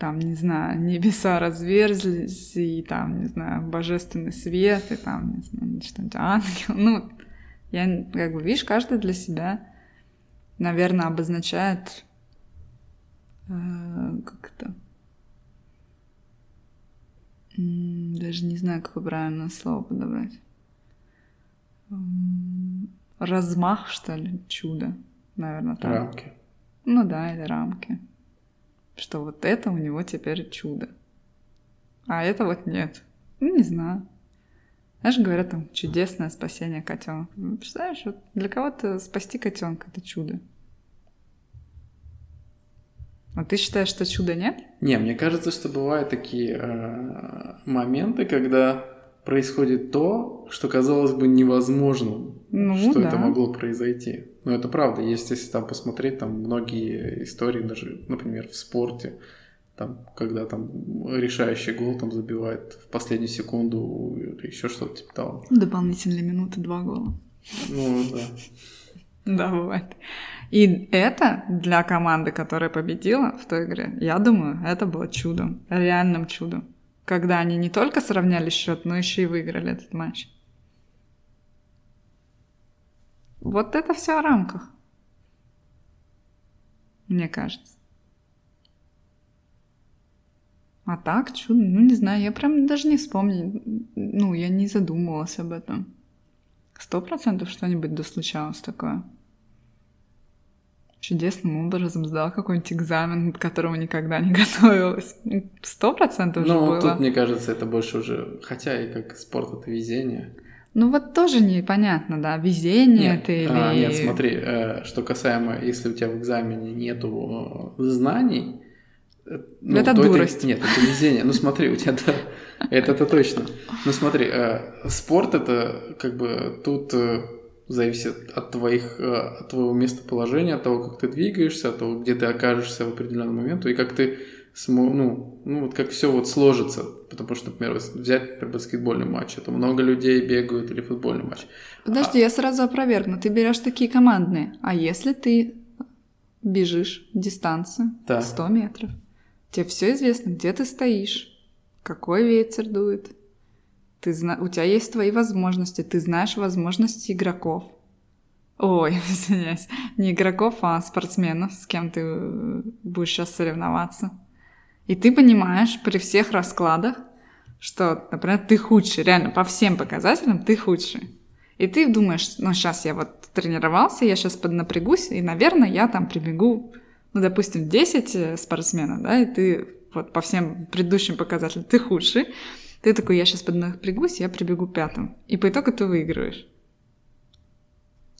там, не знаю, небеса разверзлись, и там, не знаю, божественный свет, и там, не знаю, что-нибудь ангел. Ну, я, как бы, видишь, каждый для себя, наверное, обозначает э, как это даже не знаю, какое правильное слово подобрать. Размах, что ли, чудо, наверное, так. Рамки. Ну да, или рамки что вот это у него теперь чудо. А это вот нет. Ну, не знаю. Знаешь, говорят, там, чудесное спасение котенка. Ну, представляешь, вот для кого-то спасти котенка это чудо. А ты считаешь, что чуда нет? Не, мне кажется, что бывают такие э, моменты, когда происходит то, что казалось бы невозможным, ну, что да. это могло произойти. Но это правда. Есть, если там посмотреть, там многие истории, даже, например, в спорте, там, когда там решающий гол там забивает в последнюю секунду, еще что-то типа того. Дополнительные минуты, два гола. Ну, да. Да, бывает. И это для команды, которая победила в той игре, я думаю, это было чудом, реальным чудом когда они не только сравняли счет, но еще и выиграли этот матч. Вот это все о рамках. Мне кажется. А так, чудо, ну не знаю, я прям даже не вспомню. Ну, я не задумывалась об этом. Сто процентов что-нибудь да случалось такое. Чудесным образом сдал какой-нибудь экзамен, к которому никогда не готовилась. Сто процентов же Ну, было. тут, мне кажется, это больше уже... Хотя и как спорт, это везение. Ну вот тоже непонятно, да, везение Нет, это или... а, нет, смотри, э, что касаемо, если у тебя в экзамене нету э, знаний, э, ну, Это то дурость. нет, это везение. Ну смотри, у тебя да, это это точно. Ну смотри, э, спорт это как бы тут э, зависит от твоих, э, от твоего местоположения, от того, как ты двигаешься, от того, где ты окажешься в определенный момент, и как ты смо- ну, ну вот как все вот сложится, потому что, например, взять например, баскетбольный матч, это много людей бегают или футбольный матч. Подожди, я сразу опровергну. Ты берешь такие командные. А если ты бежишь дистанцию Да. 100 метров, тебе все известно, где ты стоишь, какой ветер дует. Ты зна... У тебя есть твои возможности, ты знаешь возможности игроков. Ой, извиняюсь, не игроков, а спортсменов, с кем ты э, будешь сейчас соревноваться. И ты понимаешь при всех раскладах, что, например, ты худший, реально по всем показателям ты худший. И ты думаешь, ну сейчас я вот тренировался, я сейчас поднапрягусь, и, наверное, я там прибегу, ну, допустим, 10 э, спортсменов, да, и ты вот по всем предыдущим показателям ты худший, ты такой, я сейчас поднапрягусь, я прибегу пятым. И по итогу ты выигрываешь.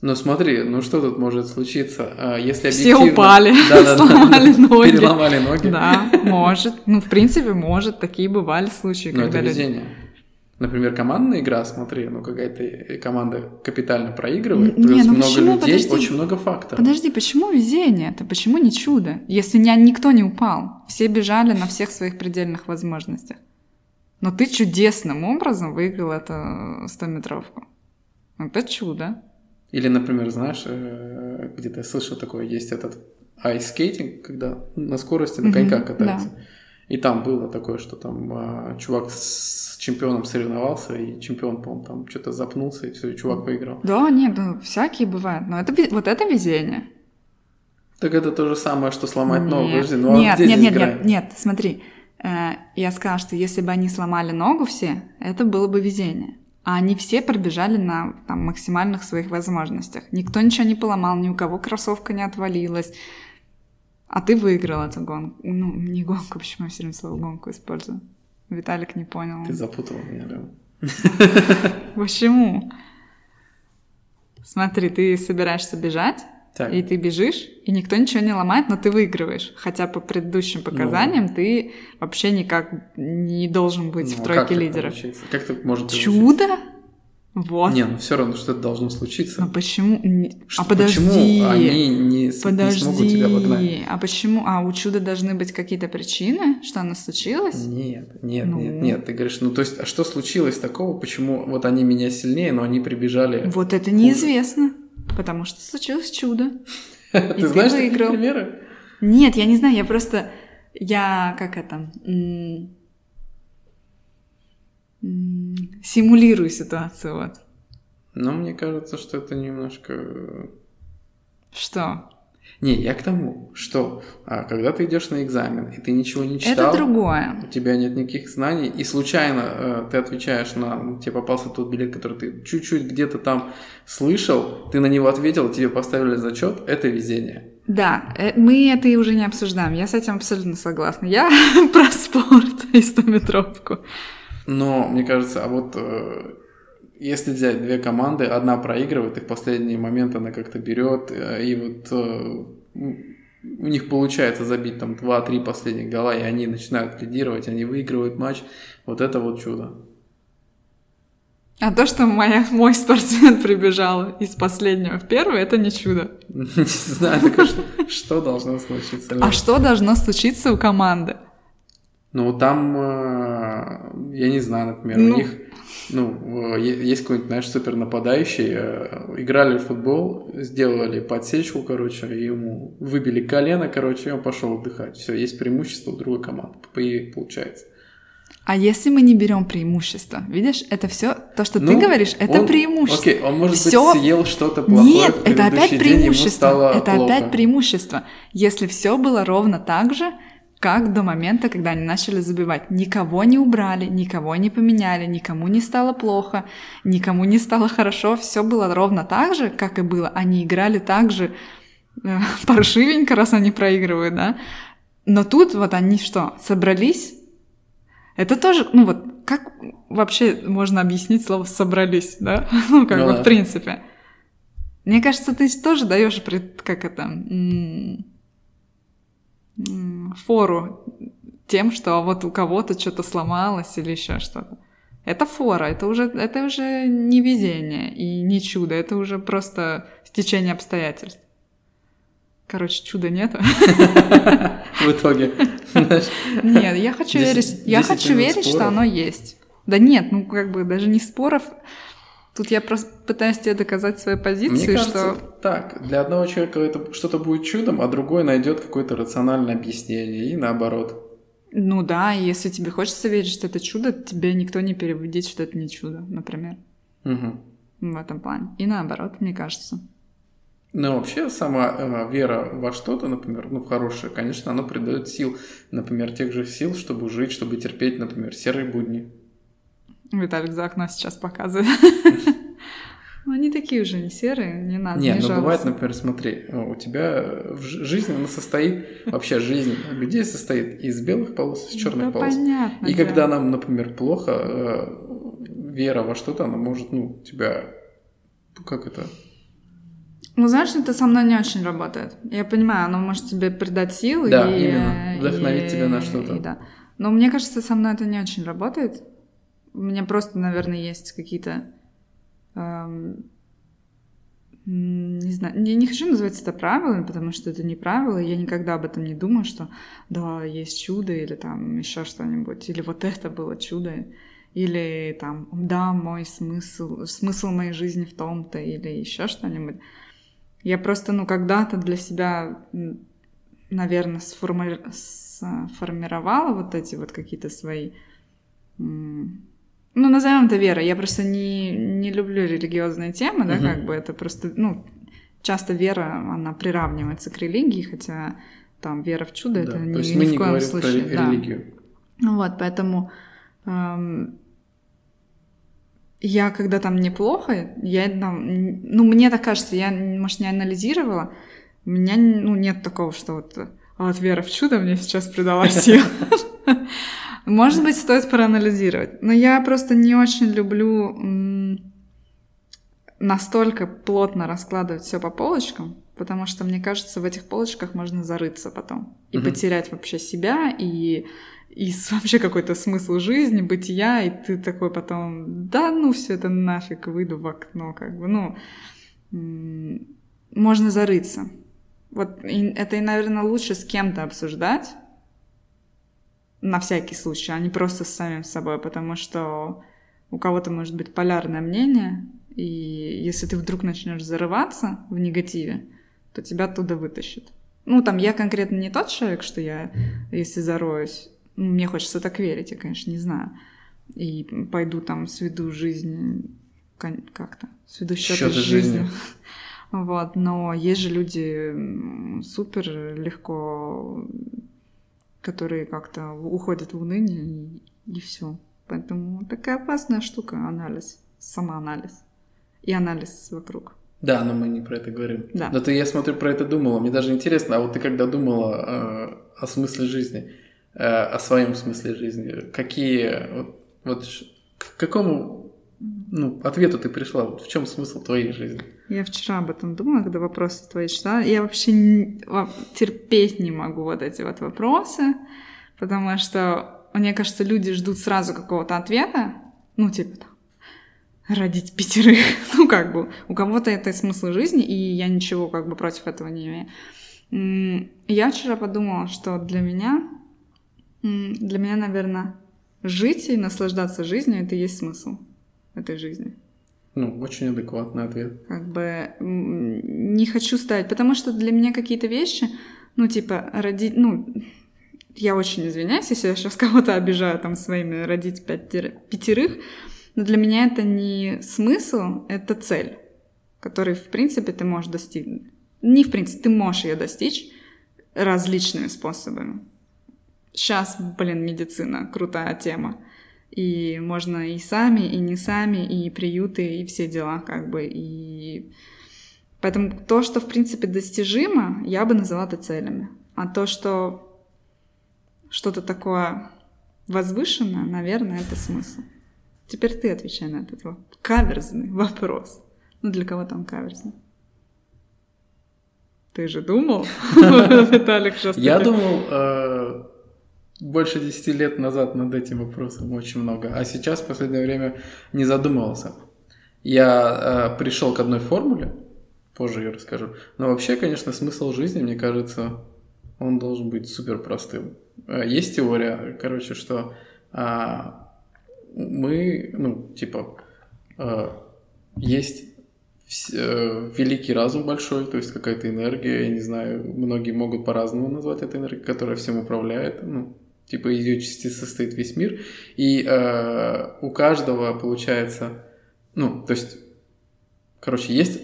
Ну смотри, ну что тут может случиться, А, если Все упали, Да-да-да. сломали ноги. переломали ноги. Да, может. Ну, в принципе, может. Такие бывали случаи, Но когда это люди... везение. Например, командная игра, смотри, ну какая-то команда капитально проигрывает, не, плюс ну много почему? людей, Подожди. очень много факторов. Подожди, почему везение? Это почему не чудо? Если ни- никто не упал, все бежали на всех своих предельных возможностях. Но ты чудесным образом выиграл эту 100-метровку. Это чудо. Или, например, знаешь, э, где-то я слышал такое, есть этот айскейтинг, когда на скорости на коньках катаются. да. И там было такое, что там а, чувак с чемпионом соревновался, и чемпион, по-моему, там что-то запнулся, и все, и чувак выиграл. Да, нет, ну, всякие бывают. Но это, вот это везение. Так это то же самое, что сломать ногу. Нет, Подожди, ну а нет, где нет, здесь нет, грань? нет, нет, смотри. Э, Я сказала, что если бы они сломали ногу все, это было бы везение. А они все пробежали на там, максимальных своих возможностях. Никто ничего не поломал, ни у кого кроссовка не отвалилась. А ты выиграл эту гонку. Ну, не гонку, почему я все время слово гонку использую? Виталик не понял. Ты запутал меня, да. Почему? Смотри, ты собираешься бежать, Так, и ты бежишь, и никто ничего не ломает, но ты выигрываешь. Хотя по предыдущим показаниям ты вообще никак не должен быть ну, в а тройке как лидеров. получается? Как так может получиться? Чудо? Вот. Не, ну все равно что-то должно случиться. Ну почему? Не- Что- а подожди. Почему они не, с- не Подожди. смогут тебя обогнать? А почему? А у чуда должны быть какие-то причины, что оно случилось? Нет, нет, Ну. нет, нет. Ты говоришь, ну то есть, а что случилось такого? Почему вот они меня сильнее, но они прибежали? Вот это неизвестно. Потому что случилось чудо. Ты знаешь выиграл. примеры? Нет, я не знаю, я просто... Я как это... Симулирую ситуацию, вот. Но мне кажется, что это немножко... Что? Не, я к тому, что а, когда ты идешь на экзамен, и ты ничего не читал, Это другое. у тебя нет никаких знаний, и случайно э, ты отвечаешь на... Тебе попался тот билет, который ты чуть-чуть где-то там слышал, ты на него ответил, тебе поставили зачет, это везение. Да, э, мы это и уже не обсуждаем. Я с этим абсолютно согласна. Я про спорт и стометровку. Но мне кажется, а вот э, если взять две команды, одна проигрывает, и в последний момент она как-то берет, э, и вот э, у них получается забить там 2-3 последних гола, и они начинают лидировать, они выигрывают матч. Вот это вот чудо. А то, что моя, мой спортсмен прибежал из последнего в первый, это не чудо. Не знаю, что, должно случиться. А что должно случиться у команды? Ну, там, э, я не знаю, например, Ну. у них, ну, э, есть какой-нибудь, знаешь, супер нападающий, э, играли в футбол, сделали подсечку, короче, ему выбили колено, короче, и он пошел отдыхать. Все, есть преимущество у другой команды, получается. А если мы не берем преимущество? Видишь, это все то, что ты Ну, говоришь, это он- преимущество. Окей, он, может Всё- быть, съел что-то плохое Нет, это опять день, преимущество. Это плохо. опять преимущество. Если все было ровно так же, как до момента, когда они начали забивать. Никого не убрали, никого не поменяли, никому не стало плохо, никому не стало хорошо. Все было ровно так же, как и было. Они играли так же э, паршивенько, раз они проигрывают, да. Но тут вот они что, собрались? Это тоже, ну вот, как вообще можно объяснить слово «собрались», да? Ну, как ну, бы, да. в принципе. Мне кажется, ты тоже даешь, как это, фору тем, что вот у кого-то что-то сломалось или еще что-то. Это фора, это уже, это уже не везение и не чудо, это уже просто стечение обстоятельств. Короче, чуда нет. В итоге. Нет, я хочу верить, я хочу верить, что оно есть. Да нет, ну как бы даже не споров, Тут я просто пытаюсь тебе доказать свою позицию, Мне кажется, что... так, для одного человека это что-то будет чудом, а другой найдет какое-то рациональное объяснение, и наоборот. Ну да, если тебе хочется верить, что это чудо, тебе никто не переубедит, что это не чудо, например. Угу. В этом плане. И наоборот, мне кажется. Ну, вообще, сама э, вера во что-то, например, ну, в хорошее, конечно, оно придает сил. Например, тех же сил, чтобы жить, чтобы терпеть, например, серые будни. Виталик за окно сейчас показывает. Ну, они такие уже не серые, не надо. Нет, ну бывает, например, смотри, у тебя жизнь, она состоит, вообще жизнь людей состоит из белых полос, из черных да полос. Понятно, и да. когда нам, например, плохо, э, вера во что-то, она может, ну, тебя, как это, ну, знаешь, это со мной не очень работает. Я понимаю, оно может тебе придать силы. Да, и, именно. Вдохновить и, тебя на что-то. И, да. Но мне кажется, со мной это не очень работает. У меня просто, наверное, есть какие-то... Эм, не знаю, я не хочу называть это правилами, потому что это не правило, я никогда об этом не думаю, что да, есть чудо или там еще что-нибудь, или вот это было чудо, или там да, мой смысл, смысл моей жизни в том-то, или еще что-нибудь. Я просто, ну, когда-то для себя, наверное, сформи... сформировала вот эти вот какие-то свои ну, назовем это верой. Я просто не, не люблю религиозные темы, да, угу. как бы это просто, ну, часто вера, она приравнивается к религии, хотя там вера в чудо да, это ни, ни в коем случае. Про да. религию. Вот, поэтому эм, я, когда там неплохо, я там, ну, мне так кажется, я, может, не анализировала, у меня, ну, нет такого, что вот, а вот вера в чудо мне сейчас придала сил. Может быть, стоит проанализировать. Но я просто не очень люблю настолько плотно раскладывать все по полочкам, потому что мне кажется, в этих полочках можно зарыться потом и угу. потерять вообще себя и и вообще какой-то смысл жизни, бытия, и ты такой потом, да, ну все это нафиг, выйду в окно, как бы, ну, можно зарыться. Вот и это, и, наверное, лучше с кем-то обсуждать, на всякий случай, а не просто с самим собой, потому что у кого-то может быть полярное мнение, и если ты вдруг начнешь зарываться в негативе, то тебя оттуда вытащит. Ну, там, я конкретно не тот человек, что я, если зароюсь, ну, мне хочется так верить, я, конечно, не знаю, и пойду там сведу жизнь как-то, сведу счеты с жизнью. Вот, но есть же люди супер легко которые как-то уходят в уныние и, и все. Поэтому такая опасная штука анализ, самоанализ и анализ вокруг. Да, но мы не про это говорим. Да. Но ты, я смотрю, про это думала. Мне даже интересно, а вот ты когда думала э, о смысле жизни, э, о своем смысле жизни, какие вот, вот к какому ну, ответу ты пришла? Вот в чем смысл твоей жизни? Я вчера об этом думала, когда вопросы твои читала. Я вообще не, терпеть не могу вот эти вот вопросы, потому что, мне кажется, люди ждут сразу какого-то ответа, ну, типа там, родить пятерых. ну, как бы, у кого-то это смысл жизни, и я ничего как бы против этого не имею. Я вчера подумала, что для меня, для меня, наверное, жить и наслаждаться жизнью — это и есть смысл этой жизни. Ну, очень адекватный ответ. Как бы не хочу ставить, потому что для меня какие-то вещи, ну, типа, родить, ну, я очень извиняюсь, если я сейчас кого-то обижаю там своими родить пятерых, но для меня это не смысл, это цель, которой, в принципе, ты можешь достигнуть. Не в принципе, ты можешь ее достичь различными способами. сейчас, блин, медицина, крутая тема. И можно и сами, и не сами, и приюты, и все дела, как бы. И поэтому то, что, в принципе, достижимо, я бы назвала это целями. А то, что что-то такое возвышенное, наверное, это смысл. Теперь ты отвечай на этот вопрос. Каверзный вопрос. Ну, для кого там каверзный? Ты же думал, Виталик Я думал, э, больше 10 лет назад над этим вопросом очень много, а сейчас в последнее время не задумывался. Я э, пришел к одной формуле, позже я расскажу. Но вообще, конечно, смысл жизни, мне кажется, он должен быть супер простым. Э, есть теория, короче, что э, мы, ну, типа, э, есть э, великий разум большой, то есть какая-то энергия, я не знаю, многие могут по-разному назвать это энергией, которая всем управляет, ну, типа из ее части состоит весь мир, и э, у каждого получается, ну, то есть, короче, есть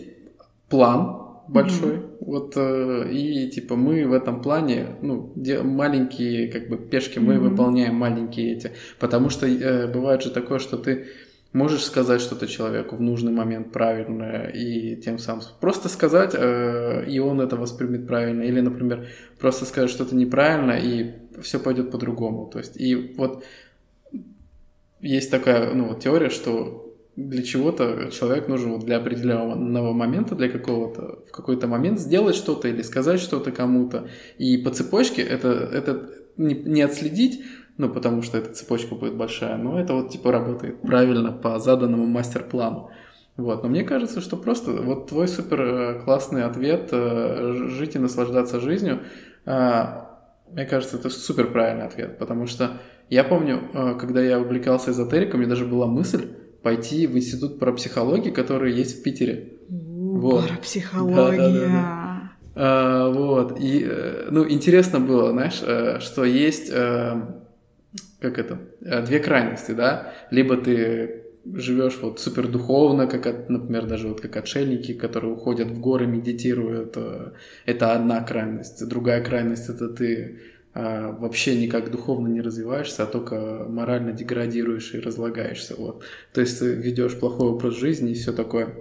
план большой, mm-hmm. вот, э, и типа мы в этом плане, ну, де- маленькие как бы пешки, мы mm-hmm. выполняем маленькие эти, потому что э, бывает же такое, что ты можешь сказать что-то человеку в нужный момент правильно и тем самым просто сказать, э, и он это воспримет правильно, или, например, просто сказать что-то неправильно и все пойдет по-другому. То есть, и вот есть такая ну, вот теория, что для чего-то человек нужен вот для определенного момента, для какого-то, в какой-то момент сделать что-то или сказать что-то кому-то. И по цепочке это, это не, не отследить, ну, потому что эта цепочка будет большая, но это вот типа работает правильно по заданному мастер-плану. Вот, но мне кажется, что просто вот твой супер э, классный ответ э, жить и наслаждаться жизнью, э, мне кажется, это супер правильный ответ, потому что я помню, когда я увлекался эзотерикой, у меня даже была мысль пойти в институт парапсихологии, который есть в Питере. Вот. Парапсихология. Да, да, да, а, вот. И, ну, интересно было, знаешь, что есть как это, э, две крайности, да, либо ты живешь вот супер духовно, как, например, даже вот как отшельники, которые уходят в горы, медитируют, э, это одна крайность. Другая крайность — это ты э, вообще никак духовно не развиваешься, а только морально деградируешь и разлагаешься, вот. То есть ты ведешь плохой образ жизни и все такое.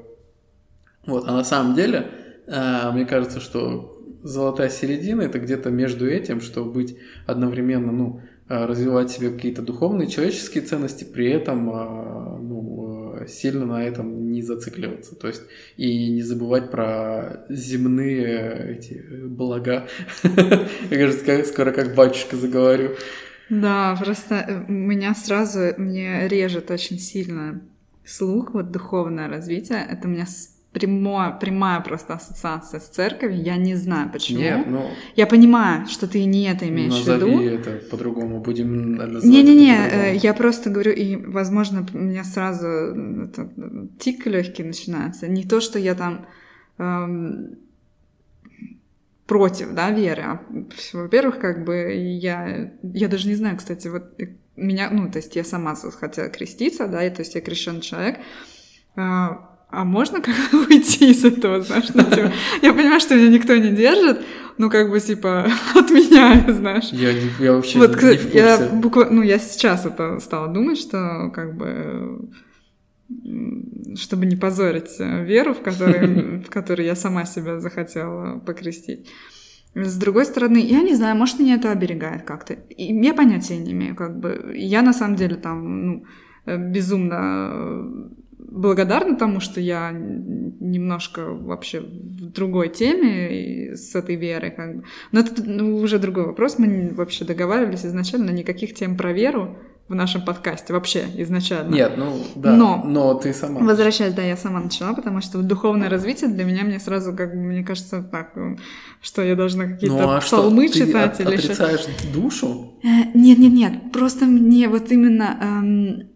Вот, а на самом деле, мне кажется, что золотая середина — это где-то между этим, чтобы быть одновременно, ну, Э, развивать себе какие-то духовные, человеческие ценности, при этом э, ну, э, сильно на этом не зацикливаться. То есть и не забывать про земные эти блага. Я кажется, скоро как батюшка заговорю. Да, просто меня сразу, мне режет очень сильно слух, вот духовное развитие. Это меня прямое, прямая просто ассоциация с церковью. Я не знаю почему. Нет, ну... Я понимаю, что ты не это имеешь в виду. это по-другому. Будем Не-не-не, э, я просто говорю, и, возможно, у меня сразу это, тик легкий начинается. Не то, что я там эм, против, да, веры. А, во-первых, как бы я, я даже не знаю, кстати, вот меня, ну, то есть я сама хотела креститься, да, и, то есть я крещенный человек, а, а можно как уйти из этого, знаешь, ну, типа, я понимаю, что меня никто не держит, ну, как бы, типа, от меня, знаешь. Я, я вообще вот, не, не в курсе. Я буквально, ну, я сейчас это стала думать, что, как бы, чтобы не позорить веру, в которой, в которой я сама себя захотела покрестить. С другой стороны, я не знаю, может, меня это оберегает как-то. И я понятия не имею, как бы. Я на самом деле там, ну, безумно благодарна тому, что я немножко вообще в другой теме с этой верой. Как бы. Но это ну, уже другой вопрос. Мы вообще договаривались изначально никаких тем про веру в нашем подкасте вообще изначально. Нет, ну да, но, но ты сама. Возвращаясь, да, я сама начала, потому что духовное развитие для меня мне сразу, как мне кажется, так, что я должна какие-то ну, а псалмы что, читать ты или что. отрицаешь душу? Э, нет, нет, нет, просто мне вот именно эм,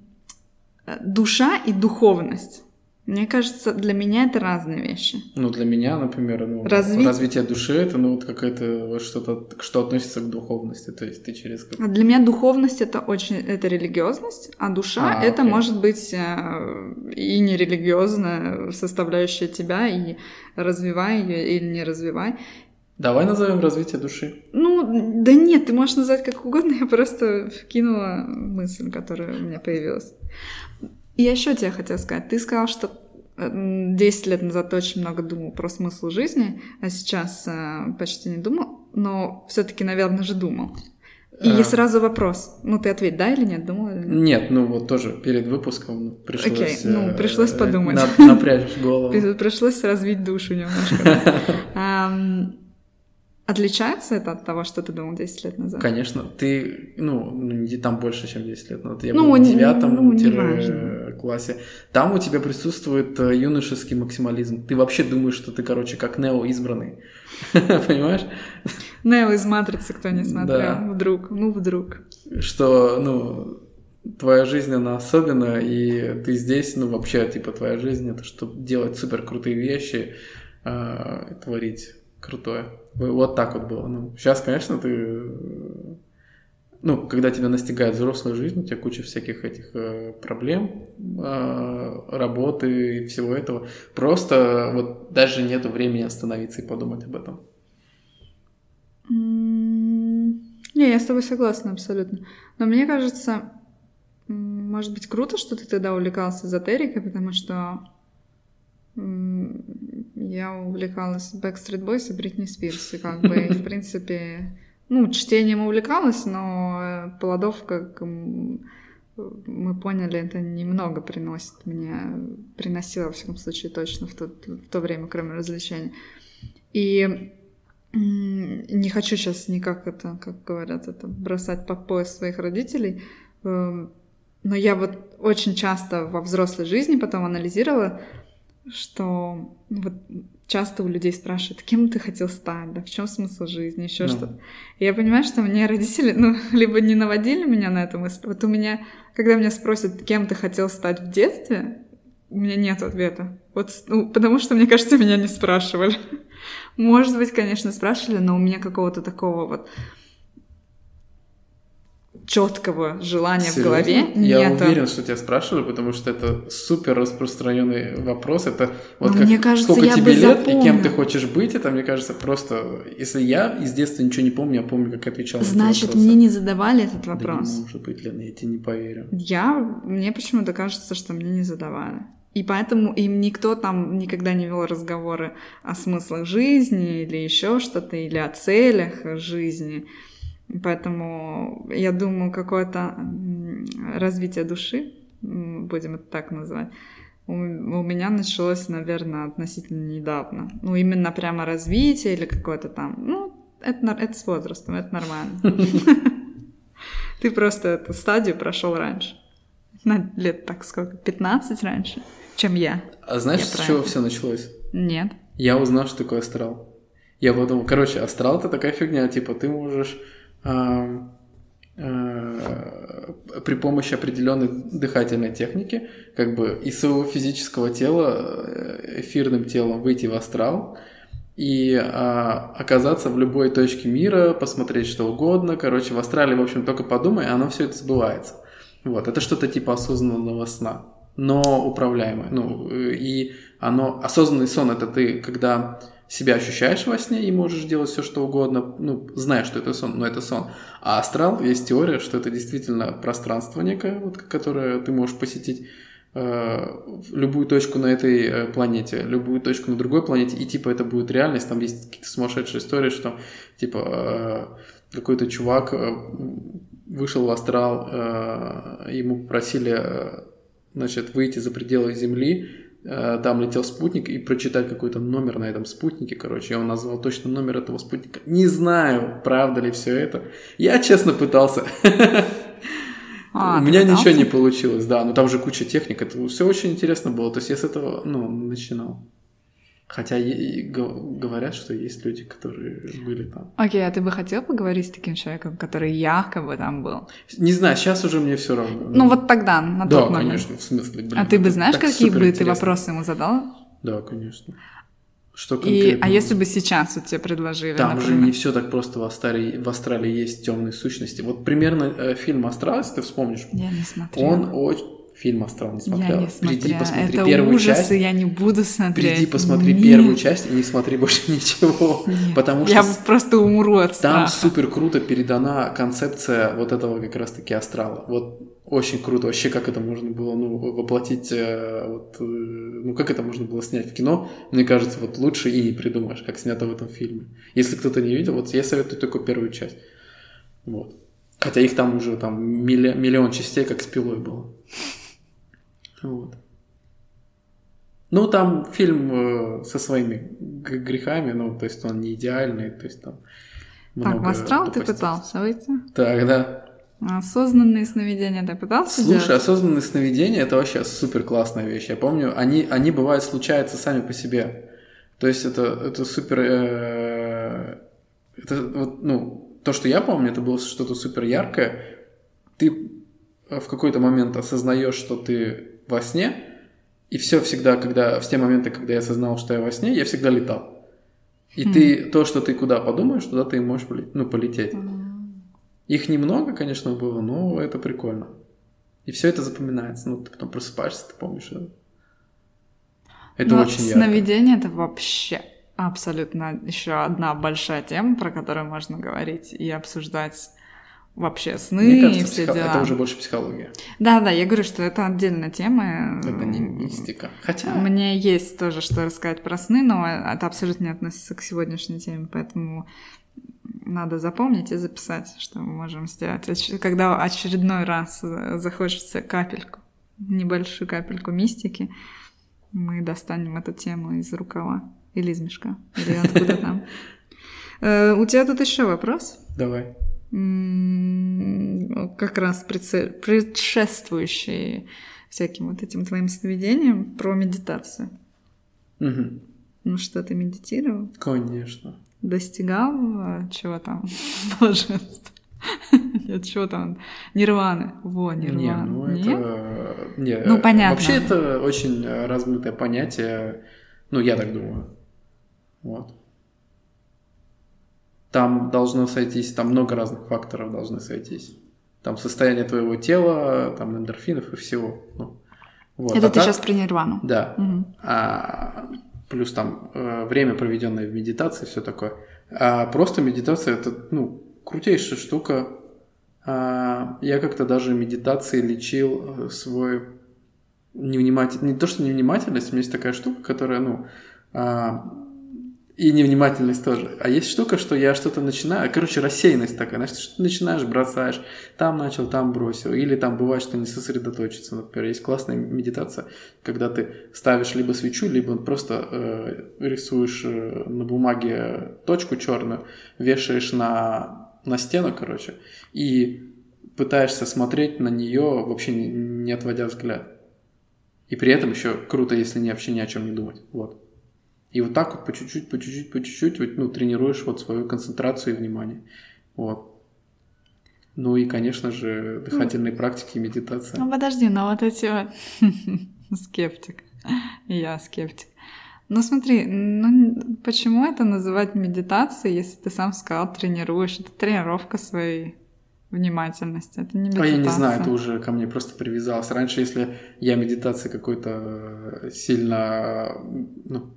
душа и духовность. Мне кажется, для меня это разные вещи. Ну, для меня, например, ну, Разви... развитие души это ну вот какое-то что-то, что относится к духовности. То есть ты через А для меня духовность это очень это религиозность, а душа а, это окей. может быть э, и нерелигиозная составляющая тебя, и развивай ее или не развивай. Давай назовем развитие души. Ну, да нет, ты можешь назвать как угодно, я просто вкинула мысль, которая у меня появилась. И еще тебе хотела сказать, ты сказал, что 10 лет назад очень много думал про смысл жизни, а сейчас э, почти не думал, но все-таки, наверное, же думал. И а... сразу вопрос. Ну, ты ответь, да или нет, думал или нет? Нет, ну вот тоже перед выпуском пришлось... Окей, ну, пришлось э, подумать. Напрячь голову. Пришлось развить душу немножко. Отличается это от того, что ты думал 10 лет назад? Конечно. Ты, ну, не там больше, чем 10 лет назад. Я ну, был в девятом ну, классе. Там у тебя присутствует э, юношеский максимализм. Ты вообще думаешь, что ты, короче, как Нео избранный. Понимаешь? Нео из «Матрицы», кто не смотрел. Да. Вдруг, ну вдруг. Что, ну, твоя жизнь, она особенная, и ты здесь, ну, вообще, типа, твоя жизнь — это чтобы делать супер крутые вещи, э, творить крутое. Вот так вот было. Ну, сейчас, конечно, ты... Ну, когда тебя настигает взрослая жизнь, у тебя куча всяких этих э, проблем, э, работы и всего этого. Просто вот даже нет времени остановиться и подумать об этом. Не, я с тобой согласна абсолютно. Но мне кажется, может быть, круто, что ты тогда увлекался эзотерикой, потому что я увлекалась Backstreet Boys и Бритни Спирс, и как бы, в принципе, ну, чтением увлекалась, но э, плодов, как мы поняли, это немного приносит мне, приносило, во всяком случае, точно в то, в то время, кроме развлечений. И не хочу сейчас никак это, как говорят, это бросать под пояс своих родителей, эм, но я вот очень часто во взрослой жизни потом анализировала, что ну, вот часто у людей спрашивают, кем ты хотел стать, да, в чем смысл жизни, еще ну. что-то. И я понимаю, что мне родители, ну, либо не наводили меня на эту мысль. Вот у меня, когда меня спросят, кем ты хотел стать в детстве, у меня нет ответа. Вот, ну, потому что, мне кажется, меня не спрашивали. Может быть, конечно, спрашивали, но у меня какого-то такого вот четкого желания Серьезно? в голове Я нету. уверен, что тебя спрашивали, потому что это супер распространенный вопрос. Это вот как, мне кажется, сколько я тебе бы лет запомнила. и кем ты хочешь быть, это, мне кажется, просто... Если я из детства ничего не помню, я помню, как отвечал Значит, мне не задавали этот вопрос. Да не может быть, Лена, я тебе не поверю. Я... Мне почему-то кажется, что мне не задавали. И поэтому им никто там никогда не вел разговоры о смыслах жизни или еще что-то, или о целях жизни. Поэтому я думаю, какое-то развитие души, будем это так назвать, у, меня началось, наверное, относительно недавно. Ну, именно прямо развитие или какое-то там, ну, это, это с возрастом, это нормально. Ты просто эту стадию прошел раньше. На лет так сколько? 15 раньше, чем я. А знаешь, с чего все началось? Нет. Я узнал, что такое астрал. Я подумал, короче, астрал это такая фигня, типа ты можешь при помощи определенной дыхательной техники, как бы из своего физического тела э, эфирным телом выйти в астрал и а, оказаться в любой точке мира, посмотреть что угодно. Короче, в астрале, в общем, только подумай, оно все это сбывается. Вот, это что-то типа осознанного сна, но управляемое. Ну, и оно, осознанный сон это ты, когда себя ощущаешь во сне и можешь делать все, что угодно, ну, зная, что это сон, но это сон. А астрал, есть теория, что это действительно пространство некое, вот, которое ты можешь посетить э, любую точку на этой э, планете, любую точку на другой планете, и типа это будет реальность. Там есть какие-то сумасшедшие истории, что типа э, какой-то чувак э, вышел в астрал, э, ему попросили, э, значит, выйти за пределы Земли, там летел спутник и прочитать какой-то номер на этом спутнике, короче, я он назвал точно номер этого спутника. Не знаю, правда ли все это. Я честно пытался. А, У меня ничего не получилось, да, но там же куча техник, это все очень интересно было, то есть я с этого, ну, начинал. Хотя говорят, что есть люди, которые были там. Окей, okay, а ты бы хотел поговорить с таким человеком, который якобы там был? Не знаю, сейчас уже мне все равно. Ну вот тогда, на да, тот момент. Да, конечно, в смысле. Блин, а ты бы знаешь, какие бы ты вопросы ему задал? Да, конечно. Что конкретно? И, а если бы сейчас вот тебе предложили? Там например? же не все так просто в Австралии. В Австралии есть темные сущности. Вот примерно э, фильм «Астрал», если ты вспомнишь. Я не смотрела. Он очень фильм «Астрал» не смотрела? Я не смотрела. Приди, посмотри это первую ужасы, часть. я не буду смотреть. Приди, посмотри Нет. первую часть и не смотри больше ничего. Нет. Потому что Я просто умру от там страха. супер круто передана концепция вот этого как раз-таки астрала. Вот очень круто. Вообще, как это можно было ну, воплотить, э, вот, э, ну, как это можно было снять в кино, мне кажется, вот лучше и не придумаешь, как снято в этом фильме. Если кто-то не видел, вот я советую только первую часть. Вот. Хотя их там уже там милли- миллион частей, как с пилой было. Вот. Ну, там фильм э, со своими грехами, ну, то есть он не идеальный, то есть там Так, в много астрал ты пытался выйти? Так, да. Осознанные сновидения ты пытался Слушай, делать? осознанные сновидения это вообще супер классная вещь. Я помню, они, они бывают случаются сами по себе. То есть это, это супер. э, это вот, ну, то, что я помню, это было что-то супер яркое. Ты в какой-то момент осознаешь, что ты во сне, и все всегда, когда в те моменты, когда я осознал, что я во сне, я всегда летал. И Хм. ты то, что ты куда подумаешь, туда ты можешь ну, полететь. Их немного, конечно, было, но это прикольно. И все это запоминается. Ну, ты потом просыпаешься, ты помнишь это. Это Но очень ярко. Сновидение это вообще абсолютно еще одна большая тема, про которую можно говорить и обсуждать вообще сны Мне и кажется, все психо- дела. это уже больше психология. Да, да, я говорю, что это отдельная тема. Это не мистика. Хотя... Мне есть тоже что рассказать про сны, но это абсолютно не относится к сегодняшней теме, поэтому надо запомнить и записать, что мы можем сделать. Когда очередной раз э, захочется капельку, небольшую капельку мистики, мы достанем эту тему из рукава или из мешка, или откуда там. Э, У тебя тут еще вопрос? Давай. Как раз предшествующий всяким вот этим твоим сновидениям про медитацию. Мгм. Ну что, ты медитировал? Конечно. Достигал э, чего там? Блаженства? Нет, чего там? Нирваны. Во, Не, нирвана. ну Нет? это... Не, Ну, э, понятно. Вообще это очень размытое понятие. Ну, я так думаю. Вот. Там должно сойтись, там много разных факторов должны сойтись. Там состояние твоего тела, там эндорфинов и всего. Ну, вот. Это А ты так- сейчас про нирвану. Да. Мгм. А, плюс там э, время, проведенное в медитации, все такое. А просто медитация это, ну, крутейшая штука. А, я как-то даже медитацией лечил э, свой невнимательность. Не то, что невнимательность, у меня есть такая штука, которая, ну, а, и невнимательность тоже. А есть штука, что я что-то начинаю, короче, рассеянность такая, знаешь, ты что-то начинаешь, бросаешь, там начал, там бросил, или там бывает, что не сосредоточиться, например, есть классная медитация, когда ты ставишь либо свечу, либо просто э, рисуешь э, на бумаге точку черную, вешаешь на, на стену, короче, и пытаешься смотреть на нее, вообще не, не отводя взгляд. И при этом еще круто, если не, вообще ни о чем не думать. Вот. И вот так вот по чуть-чуть, по чуть-чуть, по чуть-чуть ну, тренируешь вот свою концентрацию и внимание. Вот. Ну и, конечно же, дыхательные практики и медитация. Ну подожди, но вот эти вот... Скептик. Я скептик. Ну смотри, ну почему это называть медитацией, если ты сам сказал, тренируешь? Это тренировка своей внимательности, это не А медитация. я не знаю, это уже ко мне просто привязалось. Раньше, если я медитацией какой-то э, сильно, ну,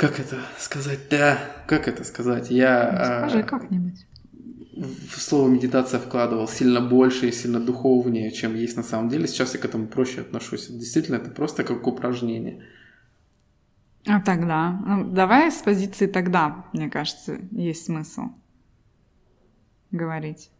как это сказать, да, как это сказать, я... Скажи э, как-нибудь. в слово медитация вкладывал сильно больше и сильно духовнее, чем есть на самом деле. Сейчас я к этому проще отношусь. Действительно, это просто как упражнение. А тогда? Ну, давай с позиции тогда, мне кажется, есть смысл говорить.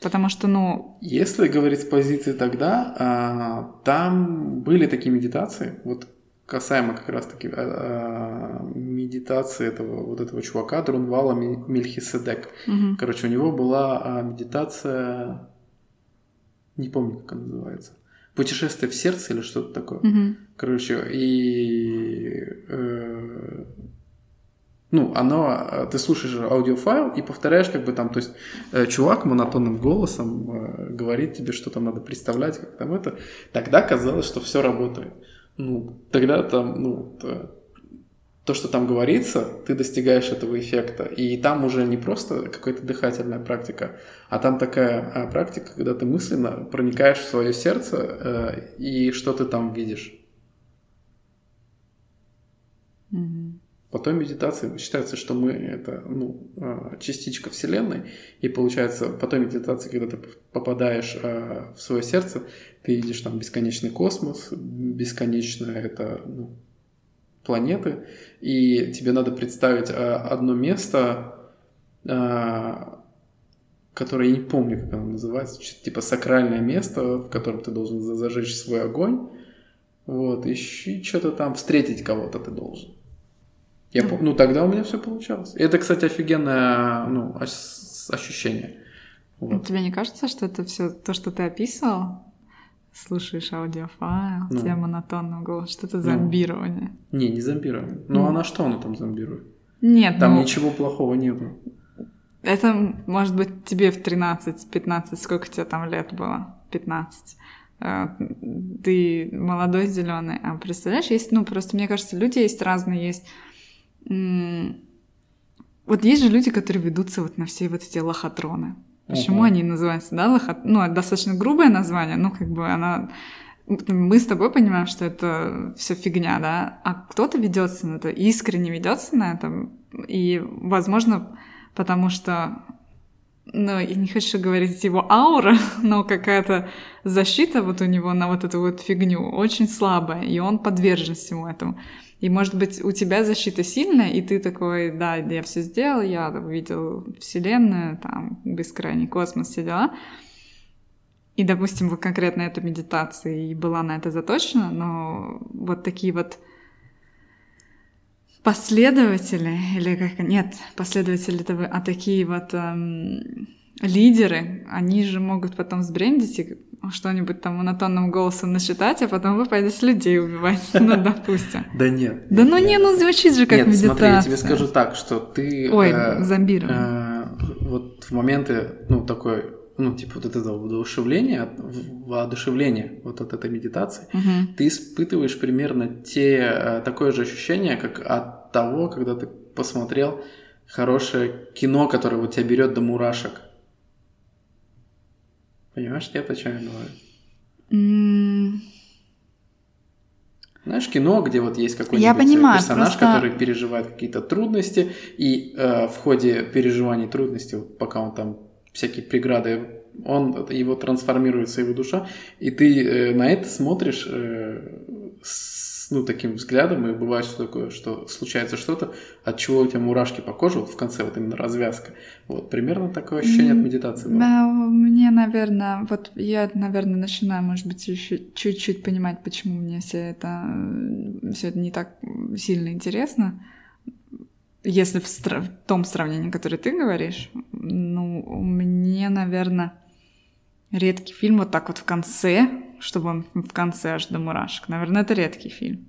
Потому что, ну, Если говорить с позиции тогда, а, там были такие медитации, вот касаемо как раз-таки а, а, медитации этого вот этого чувака Друнвала Мельхиседек. мгм. Короче, у него была а, медитация, не помню, как она называется, путешествие в сердце или что-то такое. Мгм. Короче, и э, ну, оно, э, ты слушаешь аудиофайл и повторяешь, как бы там, то есть э, чувак монотонным голосом э, говорит тебе, что там надо представлять, как там это. Тогда казалось, что все работает. Ну, тогда там, ну, т- то, что там говорится, ты достигаешь этого эффекта. И там уже не просто какая-то дыхательная практика, а там такая а, практика, когда ты мысленно проникаешь в свое сердце э, и что ты там видишь. Мгм. Потом медитация считается, что мы это ну, а, частичка Вселенной, и получается потом медитация, когда ты попадаешь а, в свое сердце, ты видишь там бесконечный космос, бесконечное это ну, планеты, и тебе надо представить а, одно место, которое я не помню, как оно называется, типа сакральное место, в котором ты должен за- зажечь свой огонь, вот, и что-то там встретить кого-то ты должен. Я, ну, тогда у меня все получалось. Это, кстати, офигенное ну, ощущение. Вот. Тебе не кажется, что это все то, что ты описывал? Слушаешь аудиофайл, Ну. тебе монотонный голос, что это зомбирование. Не, не зомбирование. Ну, Ну. а на что оно там зомбирует? Нет, Там ну, ничего плохого нету. это может быть тебе в 13-15, сколько тебе там лет было? 15. Э, Ты молодой, зеленый. А представляешь, есть, ну, просто мне кажется, люди есть разные, есть... Вот есть же люди, которые ведутся вот на все вот эти лохотроны. Почему Мгм. они называются, да, лохот... Ну, это достаточно грубое название, ну, как бы она... Мы с тобой понимаем, что это все фигня, да, а кто-то ведется на это, искренне ведется на это, и, возможно, потому что, ну, я не хочу говорить его аура, но какая-то защита вот у него на вот эту вот фигню очень слабая, и он подвержен всему этому. И, может быть, у тебя защита сильная, и ты такой, да, я все сделал, я увидел Вселенную, там, бескрайний космос, все дела. И, допустим, вот конкретно эта медитация и была на это заточена, но вот такие вот последователи, или как... Нет, последователи это а такие вот эм, лидеры, они же могут потом сбрендить и что-нибудь там монотонным голосом насчитать, а потом вы пойдете людей убивать, ну, допустим. Да нет. Да ну не, ну звучит же как Нет, медитация. смотри, я тебе скажу так, что ты... Ой, э, зомбирование. э, вот в моменты, ну, такой, ну, типа вот этого воодушевления, от- в- воодушевления вот от этой медитации, ты испытываешь примерно те, э, такое же ощущение, как от того, когда ты посмотрел хорошее кино, которое вот тебя берет до мурашек. Понимаешь, нет, о чем я говорю? Знаешь, кино, где вот есть какой-нибудь Я понимаю, персонаж, просто- который переживает какие-то трудности, и э, в ходе переживаний трудностей, вот пока он там всякие преграды, он его трансформируется его душа, и ты э, на это смотришь э, с ну, таким взглядом, и бывает что такое, что случается что-то, от чего у тебя мурашки по коже, вот в конце вот именно развязка. Вот примерно такое ощущение от медитации. было. Да, мне, наверное, вот я, наверное, начинаю, может быть, чуть- чуть-чуть понимать, почему мне все это, все это не так сильно интересно. Если в, стра- в том сравнении, которое ты говоришь, ну, мне, наверное, редкий фильм вот так вот в конце, чтобы он в конце аж до мурашек. Наверное, это редкий фильм.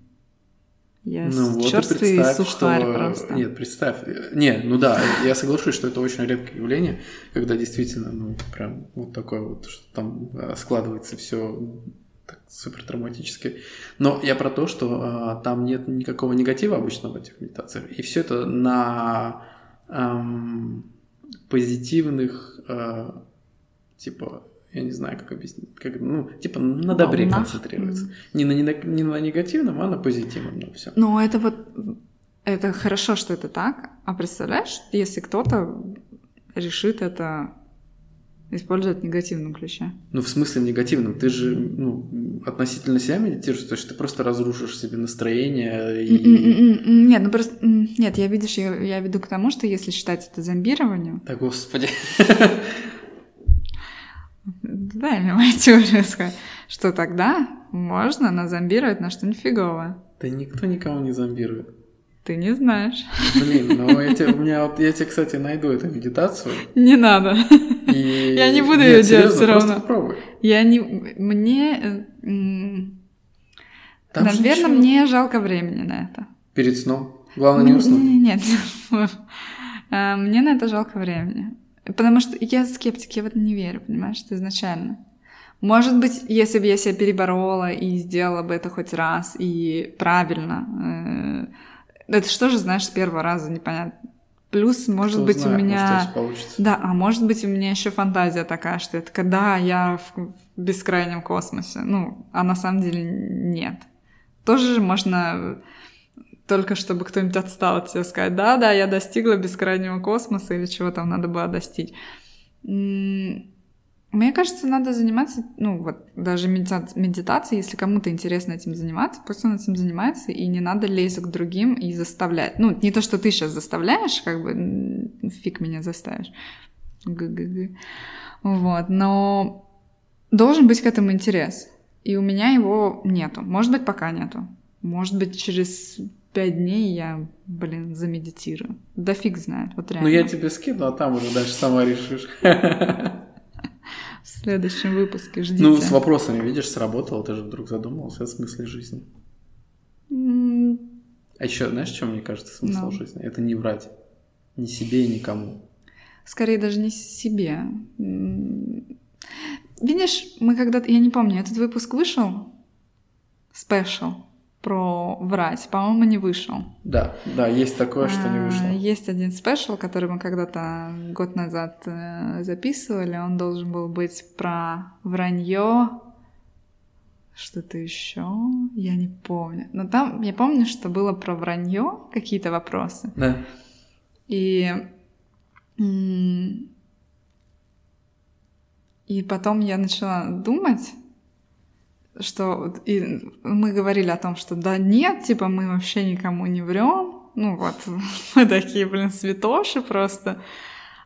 Я Ну вот черствый и представь, сухарь что... просто. Нет, представь. Не, ну да, я соглашусь, что это очень редкое явление, когда действительно, ну, прям вот такое вот, что там э, складывается все супер травматически. Но я про то, что а, там нет никакого негатива обычно в этих медитациях. И все это на ам, позитивных, а, типа, я не знаю, как объяснить, как, ну, типа на добре Волнах. концентрируется. Не на, не, не на негативном, а на позитивном, ну, все. Ну, это вот... Это хорошо, что это так. А представляешь, если кто-то решит это использовать в негативном ключе? Ну, в смысле в негативном? Ты же ну, относительно себя медитируешь, то есть ты просто разрушишь себе настроение и... Нет, ну просто... Нет, я, видишь, я, я веду к тому, что если считать это зомбированием... Да господи. Дай мне теорию сказать. Что тогда можно назомбировать на что-нибудь фиговое. Да никто никого не зомбирует. Ты не знаешь. Блин, ну я тебе, у меня вот, я тебе, кстати, найду эту медитацию. Не надо. И... Я не буду Нет, её делать просто равно. попробуй. Я не... Мне... э, Там Наверное, ничего. мне жалко времени на это. Перед сном. Главное не уснуть. Нет, А, мне на это жалко времени. Потому что я скептик, я в это не верю, понимаешь, что изначально. Может быть, если бы я себя переборола и сделала бы это хоть раз, и правильно, э, Это что же, знаешь, с первого раза непонятно. Плюс, может Кто быть, знает, у меня... Получится. Да, а может быть, у меня еще фантазия такая, что это когда я в бескрайнем космосе. Ну, а на самом деле нет. Тоже можно только чтобы кто-нибудь отстал от тебя сказать, да-да, я достигла бескрайнего космоса или чего там надо было достичь. Мне кажется, надо заниматься, ну вот даже медитацией, если кому-то интересно этим заниматься, пусть он этим занимается, и не надо лезть к другим и заставлять. Ну, не то, что ты сейчас заставляешь, как бы, фиг меня заставишь. Г-г-г. Вот, но должен быть к этому интерес. И у меня его нету. Может быть, пока нету. Может быть, через пять дней я, блин, замедитирую. Да фиг знает, вот реально. Ну, я тебе скину, а там уже дальше сама решишь. В следующем выпуске ждите. Ну, с вопросами, видишь, сработало, ты же вдруг задумался о смысле жизни. А еще, знаешь, что мне кажется смысл Ну. жизни? Это не врать. Ни себе и никому. Скорее даже не себе. Видишь, мы когда-то, я не помню, этот выпуск вышел? Спешл про врать. По-моему, не вышел. Да, да, есть такое, что не А, вышло. Есть один спешл, который мы когда-то год назад э, записывали. Он должен был быть про вранье. Что-то еще? Я не помню. Но там я помню, что было про вранье какие-то вопросы. Да. И, и потом я начала думать, что и мы говорили о том, что да нет, типа мы вообще никому не врем. Ну вот, мы такие, блин, святоши просто.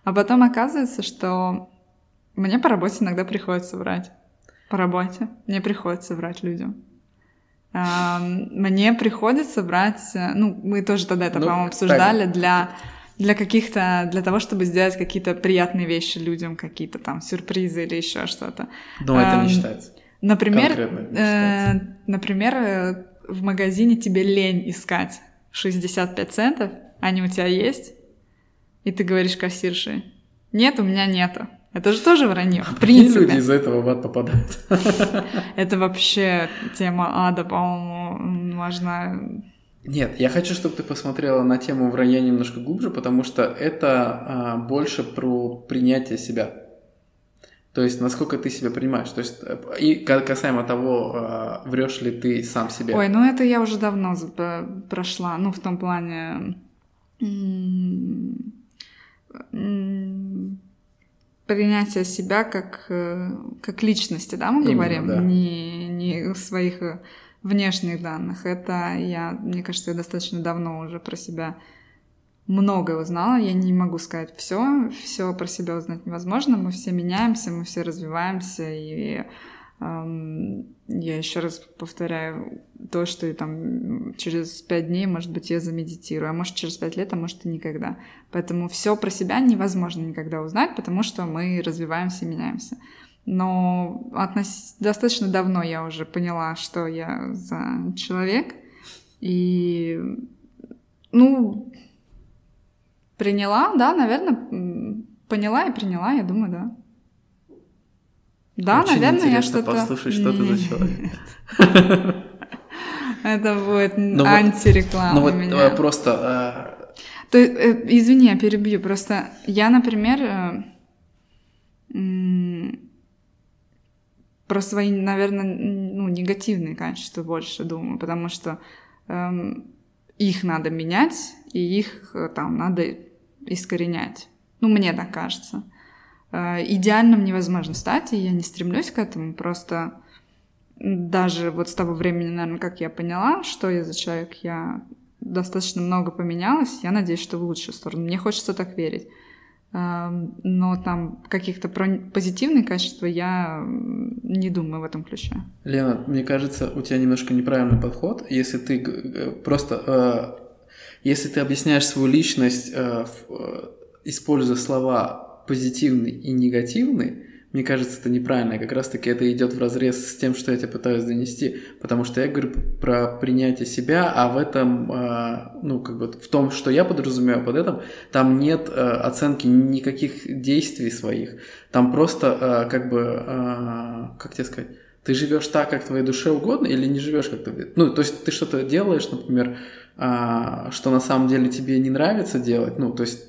А потом оказывается, что мне по работе иногда приходится врать. По работе мне приходится врать людям. Мне приходится брать, э, ну, мы тоже тогда это, Ну, по-моему, обсуждали, для, для каких-то, для того, чтобы сделать какие-то приятные вещи людям, какие-то там сюрпризы или еще что-то. Но это не считается. Например, э, например, э, в магазине тебе лень искать 65 центов, они у тебя есть, и ты говоришь кассирше, нет, у меня нету. Это же тоже вранье, в Какие люди принципе. из этого в ад попадают? Это вообще тема ада, по-моему, важна. Нет, я хочу, чтобы ты посмотрела на тему вранья немножко глубже, потому что это а, больше про принятие себя. То есть, насколько ты себя принимаешь. То есть, э, и ка- касаемо того, а, врешь ли ты сам себе. Ой, ну это я уже давно по- прошла, ну в том плане принятия себя как, э, как личности, да, мы Именно, говорим, да. не, не своих э, внешних данных. Это я, мне кажется, я достаточно давно уже про себя многое узнала. Я не могу сказать все, все про себя узнать невозможно. Мы все меняемся, мы все развиваемся, и эм, я еще раз повторяю то, что там через пять дней, может быть, я замедитирую, а может через пять лет, а может и никогда. Поэтому все про себя невозможно никогда узнать, потому что мы развиваемся и меняемся. Но относ- достаточно давно я уже поняла, что я за человек. И, ну, приняла, да, наверное, поняла и приняла, я думаю, да. Да, Очень наверное, я что-то... послушать, что ты за человек. Это будет Ну антиреклама Ну вот э, меня. просто... То есть, э, извини, я перебью. Просто я, например, э, про свои, наверное, ну, негативные качества больше думаю, потому что эм, их надо менять, и их э, там надо искоренять. Ну, мне так кажется. Э, Идеальным невозможно стать, и я не стремлюсь к этому, просто даже вот с того времени, наверное, как я поняла, что я за человек, я достаточно много поменялась. Я надеюсь, что в лучшую сторону. Мне хочется так верить. Эм, Но там каких-то позитивных качеств я не думаю в этом ключе. Лена, мне кажется, у тебя немножко неправильный подход, если ты г- просто, э, если ты объясняешь свою личность, э, э, используя слова позитивный и негативный, мне кажется, это неправильно. И Как раз-таки это идет в разрез с тем, что я тебе пытаюсь донести. Потому что я говорю про принятие себя, а в этом, э, ну, как бы в том, что я подразумеваю под этим, там нет оценки никаких действий своих. Там просто, как бы, как тебе сказать, ты живешь так, как твоей душе угодно, или не живешь как ты. Ну, то есть ты что-то делаешь, например, что на самом деле тебе не нравится делать, ну, то есть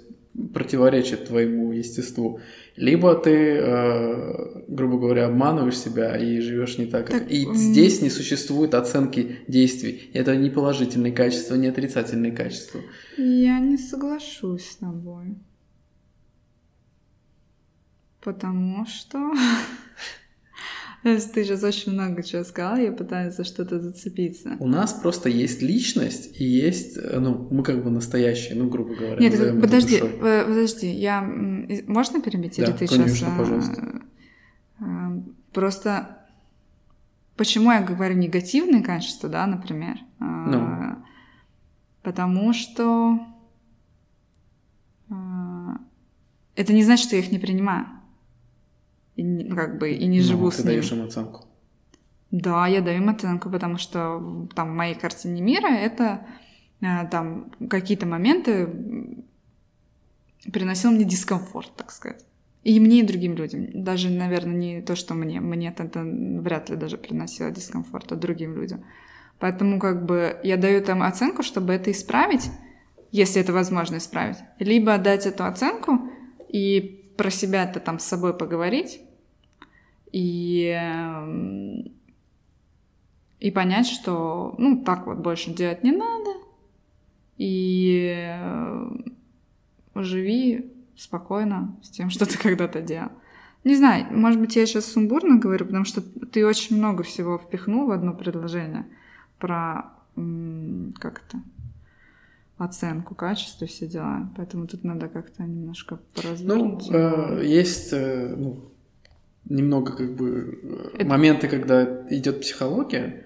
противоречит твоему естеству, либо ты, э, грубо говоря, обманываешь себя и живешь не так. так и здесь не существует оценки действий. Это не положительные качества, не отрицательные качества. Я не соглашусь с тобой. Потому что Ты сейчас очень много чего сказал, я пытаюсь за что-то зацепиться. У нас просто есть личность и есть, ну, мы как бы настоящие, ну, грубо говоря. Нет, подожди, э, подожди, я... Можно перебить? Да, или ты конечно, сейчас... пожалуйста. Э, просто почему я говорю негативные качества, да, например? Ну. Потому что это не значит, что я их не принимаю и, как бы, и не ну, живу с ним. даешь им оценку. Да, я даю им оценку, потому что там в моей картине мира это э, там какие-то моменты приносил мне дискомфорт, так сказать. И мне, и другим людям. Даже, наверное, не то, что мне. Мне это, это вряд ли даже приносило дискомфорт, а другим людям. Поэтому как бы я даю там оценку, чтобы это исправить, если это возможно исправить. Либо дать эту оценку и про себя это там с собой поговорить, и, эм, и понять, что ну так вот больше делать не надо, и э, живи спокойно с тем, что ты когда-то делал. Не знаю, может быть, я сейчас сумбурно говорю, потому что ты очень много всего впихнул в одно предложение про как это оценку качества, все дела. Поэтому тут надо как-то немножко поразвернуть. Ну, э, есть э, ну, немного как бы э, это... моменты, когда идет психология.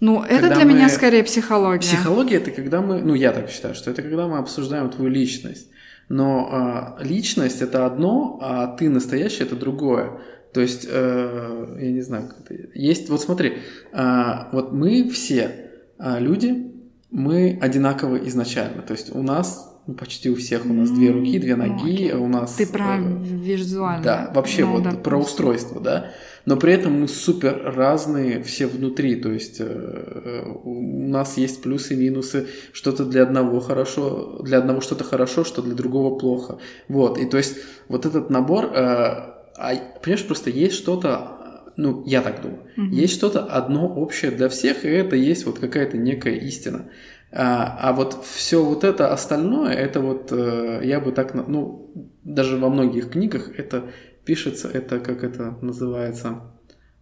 Ну, это для мы... меня скорее психология. Психология это когда мы, ну я так считаю, что это когда мы обсуждаем твою личность. Но э, личность это одно, а ты настоящий это другое. То есть, э, я не знаю, как это... есть. Вот смотри, э, вот мы все э, люди, мы одинаковы изначально. То есть у нас почти у всех у нас две руки, две ноги, ну, у нас... Ты про э, визуально. Да, вообще ну, вот да, про устройство, да. Но при этом мы супер разные все внутри, то есть э, у нас есть плюсы и минусы, что-то для одного хорошо, для одного что-то хорошо, что для другого плохо. Вот, и то есть вот этот набор, э, а, понимаешь, просто есть что-то, ну, я так думаю, угу. есть что-то одно общее для всех, и это есть вот какая-то некая истина. А, а вот все вот это остальное, это вот э, я бы так, ну, даже во многих книгах это пишется, это как это называется,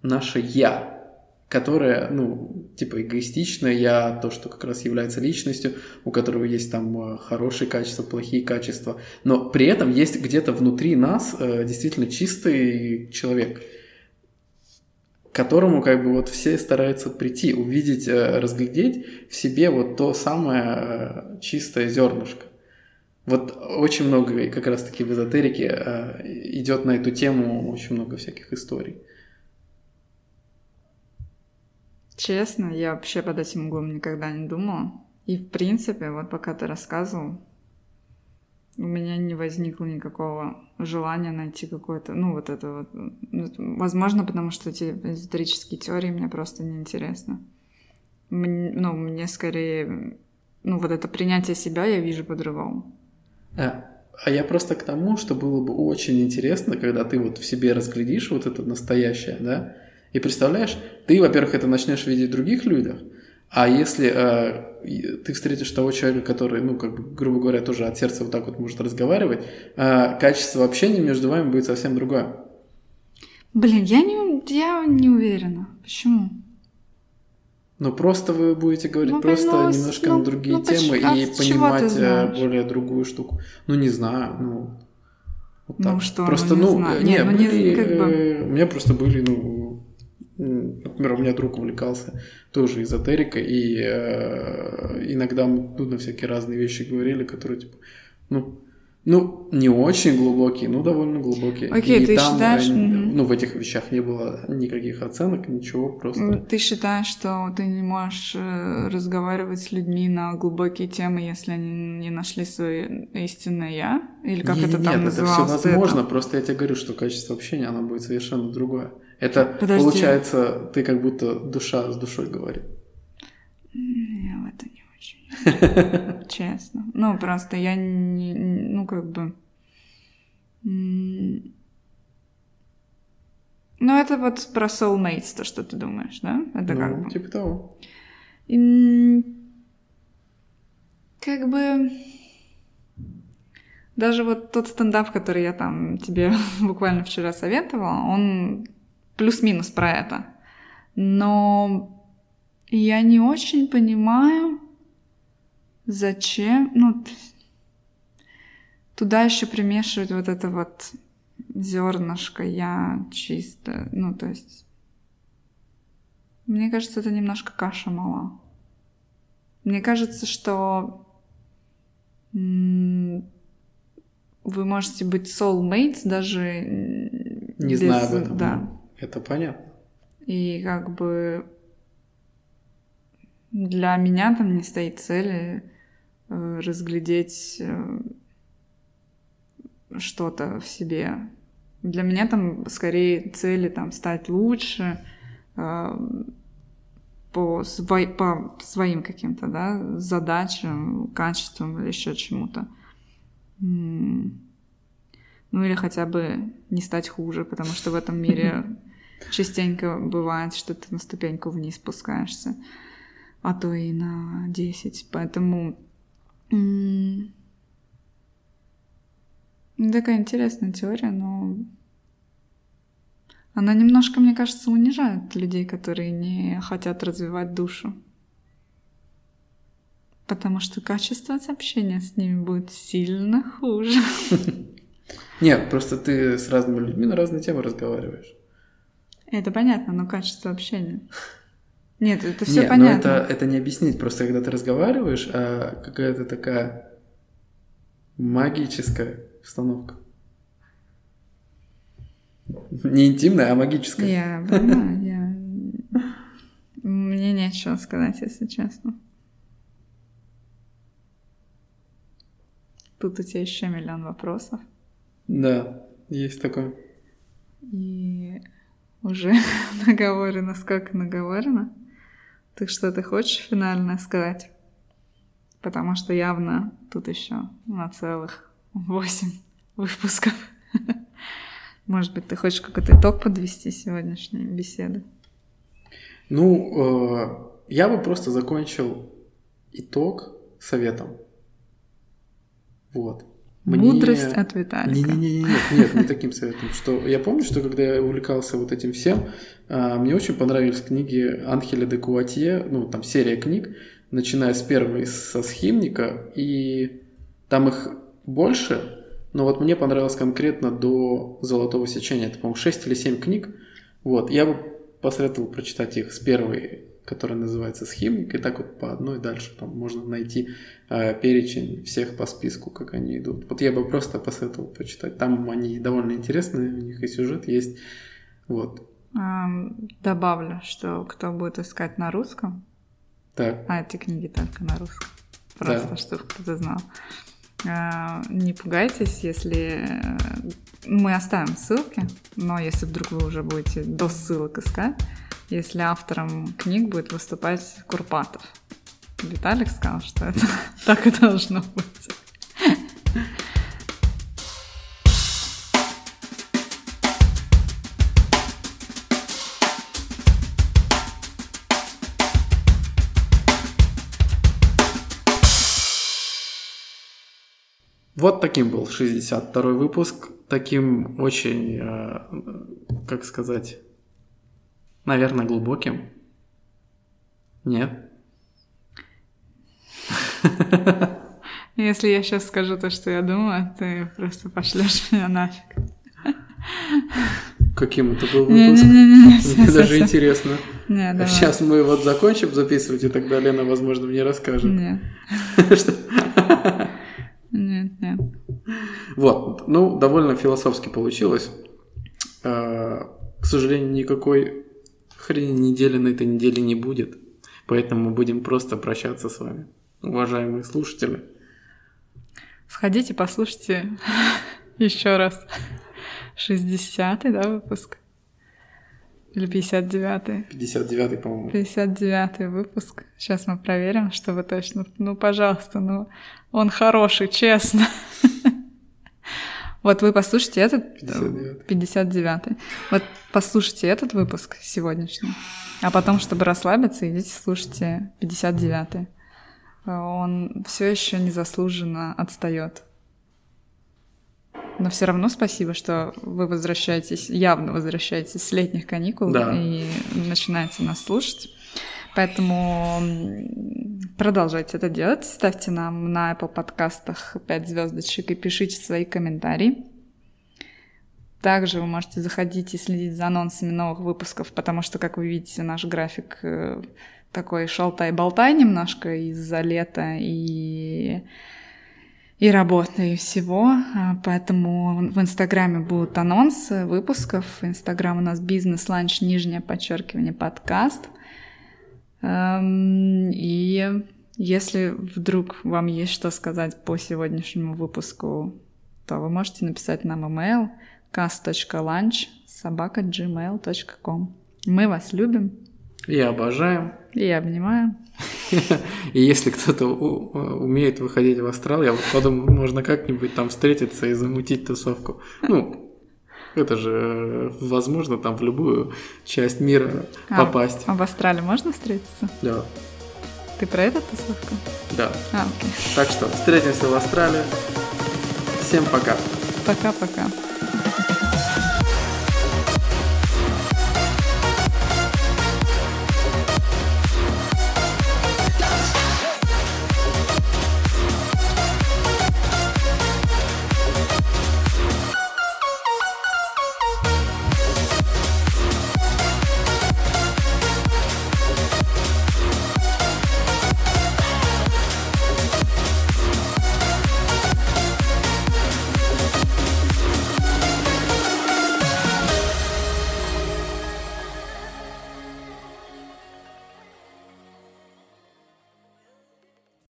наше я, которое, ну, типа эгоистичное я, то, что как раз является личностью, у которого есть там э, хорошие качества, плохие качества, но при этом есть где-то внутри нас э, действительно чистый человек – которому как бы вот все стараются прийти, увидеть, э, разглядеть в себе вот то самое э, чистое зернышко. Вот очень много как раз-таки в эзотерике э, идет на эту тему очень много всяких историй. Честно, я вообще под этим углом никогда не думала. И в принципе, вот пока ты рассказывал, у меня не возникло никакого желания найти какое-то, ну, вот это вот. Ну, возможно, потому что эти эзотерические теории мне просто неинтересны. Мне, ну, мне скорее, ну, вот это принятие себя я вижу по-другому. А, а я просто к тому, что было бы очень интересно, когда ты вот в себе разглядишь вот это настоящее, да, и представляешь, ты, во-первых, это начнешь видеть в других людях, а если э, ты встретишь того человека, который, ну, как бы, грубо говоря, тоже от сердца вот так вот может разговаривать, э, качество общения между вами будет совсем другое. Блин, я не, я не уверена. Почему? Ну, просто вы будете говорить ну, просто ну, немножко ну, на другие ну, темы а и понимать э, более другую штуку. Ну, не знаю, ну... Вот ну, что, просто, ну, не ну, не, не, ну, были, не, как бы... э, у меня просто были, ну, Например, у меня друг увлекался тоже эзотерикой, и э, иногда мы ну, на всякие разные вещи говорили, которые, типа, ну, ну, не очень глубокие, но довольно глубокие. Окей, и ты там, считаешь... Ну, в этих вещах не было никаких оценок, ничего, просто... Ты считаешь, что ты не можешь э, разговаривать с людьми на глубокие темы, если они не нашли свое истинное «я»? Или как не, это там нет, называлось? это все возможно, это? просто я тебе говорю, что качество общения, оно будет совершенно другое. Это Подожди. получается, ты как будто душа с душой говорит. Я в это не очень. Честно. Ну, просто я не... Ну, как бы... Ну, это вот про soulmates, то, что ты думаешь, да? Это ну, как бы... типа того. И, как бы... Даже вот тот стендап, который я там тебе буквально вчера советовала, он плюс-минус про это. Но я не очень понимаю, зачем, ну, туда еще примешивать вот это вот зернышко я чисто, ну, то есть, мне кажется, это немножко каша мала. Мне кажется, что вы можете быть soulmates даже не без... знаю об этом. Да. Это понятно. И как бы для меня там не стоит цели э, разглядеть э, что-то в себе. Для меня там скорее цели там стать лучше э, по, свой, по своим каким-то да, задачам, качествам или еще чему-то. Ну или хотя бы не стать хуже, потому что в этом мире частенько бывает, что ты на ступеньку вниз спускаешься, а то и на 10. Поэтому такая интересная теория, но она немножко, мне кажется, унижает людей, которые не хотят развивать душу. Потому что качество общения с ними будет сильно хуже. Нет, просто ты с разными людьми на разные темы разговариваешь. Это понятно, но качество общения. Нет, это все Нет, понятно. Но это, это не объяснить. Просто когда ты разговариваешь, а какая-то такая магическая установка. Не интимная, а магическая. Я понимаю, я... Мне нечего сказать, если честно. Тут у тебя еще миллион вопросов. Да, есть такое. И уже наговорено, сколько наговорено. Так что ты хочешь финально сказать? Потому что явно тут еще на целых восемь выпусков. Может быть, ты хочешь какой-то итог подвести сегодняшней беседы? Ну, э, я бы просто закончил итог советом. Вот. Мне... Мудрость от Виталика. Не, не, не, нет, нет, не таким советом. Что я помню, что когда я увлекался вот этим всем, а, мне очень понравились книги Анхеля де Куатье, ну там серия книг, начиная с первой со схимника, и там их больше, но вот мне понравилось конкретно до Золотого сечения. Это, по-моему, 6 или 7 книг. Вот, я бы посоветовал прочитать их с первой который называется схемник, и так вот по одной дальше там можно найти э, перечень всех по списку, как они идут. Вот я бы просто посоветовал почитать. Там они довольно интересные, у них и сюжет есть. Вот. Добавлю, что кто будет искать на русском, так. а эти книги только на русском, просто да. чтобы кто-то знал. А, не пугайтесь, если э, мы оставим ссылки, но если вдруг вы уже будете до ссылок искать, если автором книг будет выступать Курпатов. Виталик сказал, что это так и должно быть. Вот таким был 62-й выпуск. Таким очень, э, как сказать, Наверное, глубоким. Нет? Если я сейчас скажу то, что я думаю, ты просто пошлешь меня нафиг. Каким это был выпуск? Мне даже интересно. Сейчас мы вот закончим записывать, и тогда Лена, возможно, мне расскажет. Нет. Нет, нет. Вот, ну, довольно философски получилось. А, к сожалению, никакой хрени недели на этой неделе не будет. Поэтому мы будем просто прощаться с вами, уважаемые слушатели. Сходите, послушайте еще раз 60-й, да, выпуск. Или 59-й? 59-й, по-моему. 59-й выпуск. Сейчас мы проверим, чтобы точно... Ну, пожалуйста, ну, он хороший, честно. Вот вы послушайте этот... 59-й. 59-й. Вот послушайте этот выпуск сегодняшний. А потом, чтобы расслабиться, идите слушайте 59-й. Он все еще незаслуженно отстает. Но все равно спасибо, что вы возвращаетесь, явно возвращаетесь с летних каникул Да. и начинаете нас слушать. Поэтому продолжайте это делать. Ставьте нам на Apple подкастах 5 звездочек и пишите свои комментарии. Также вы можете заходить и следить за анонсами новых выпусков, потому что, как вы видите, наш график э, такой шалтай-болтай немножко из-за лета и и работы, и всего. А, Поэтому в Инстаграме будут анонсы выпусков. Инстаграм у нас бизнес-ланч, нижнее подчеркивание, подкаст. Эм, И если вдруг вам есть что сказать по сегодняшнему выпуску, то вы можете написать нам email cast.lunch собака.gmail.com. Мы вас любим И обожаем. и обнимаем. И если кто-то умеет выходить в астрал, я вот подумал, можно как-нибудь там встретиться и замутить тусовку. Ну, это же э, возможно там в любую часть мира А, попасть. А в Австралии можно встретиться? Да, Ты про это тусовка? да. А, окей. Так что встретимся в Австралии. Всем пока. Пока-пока.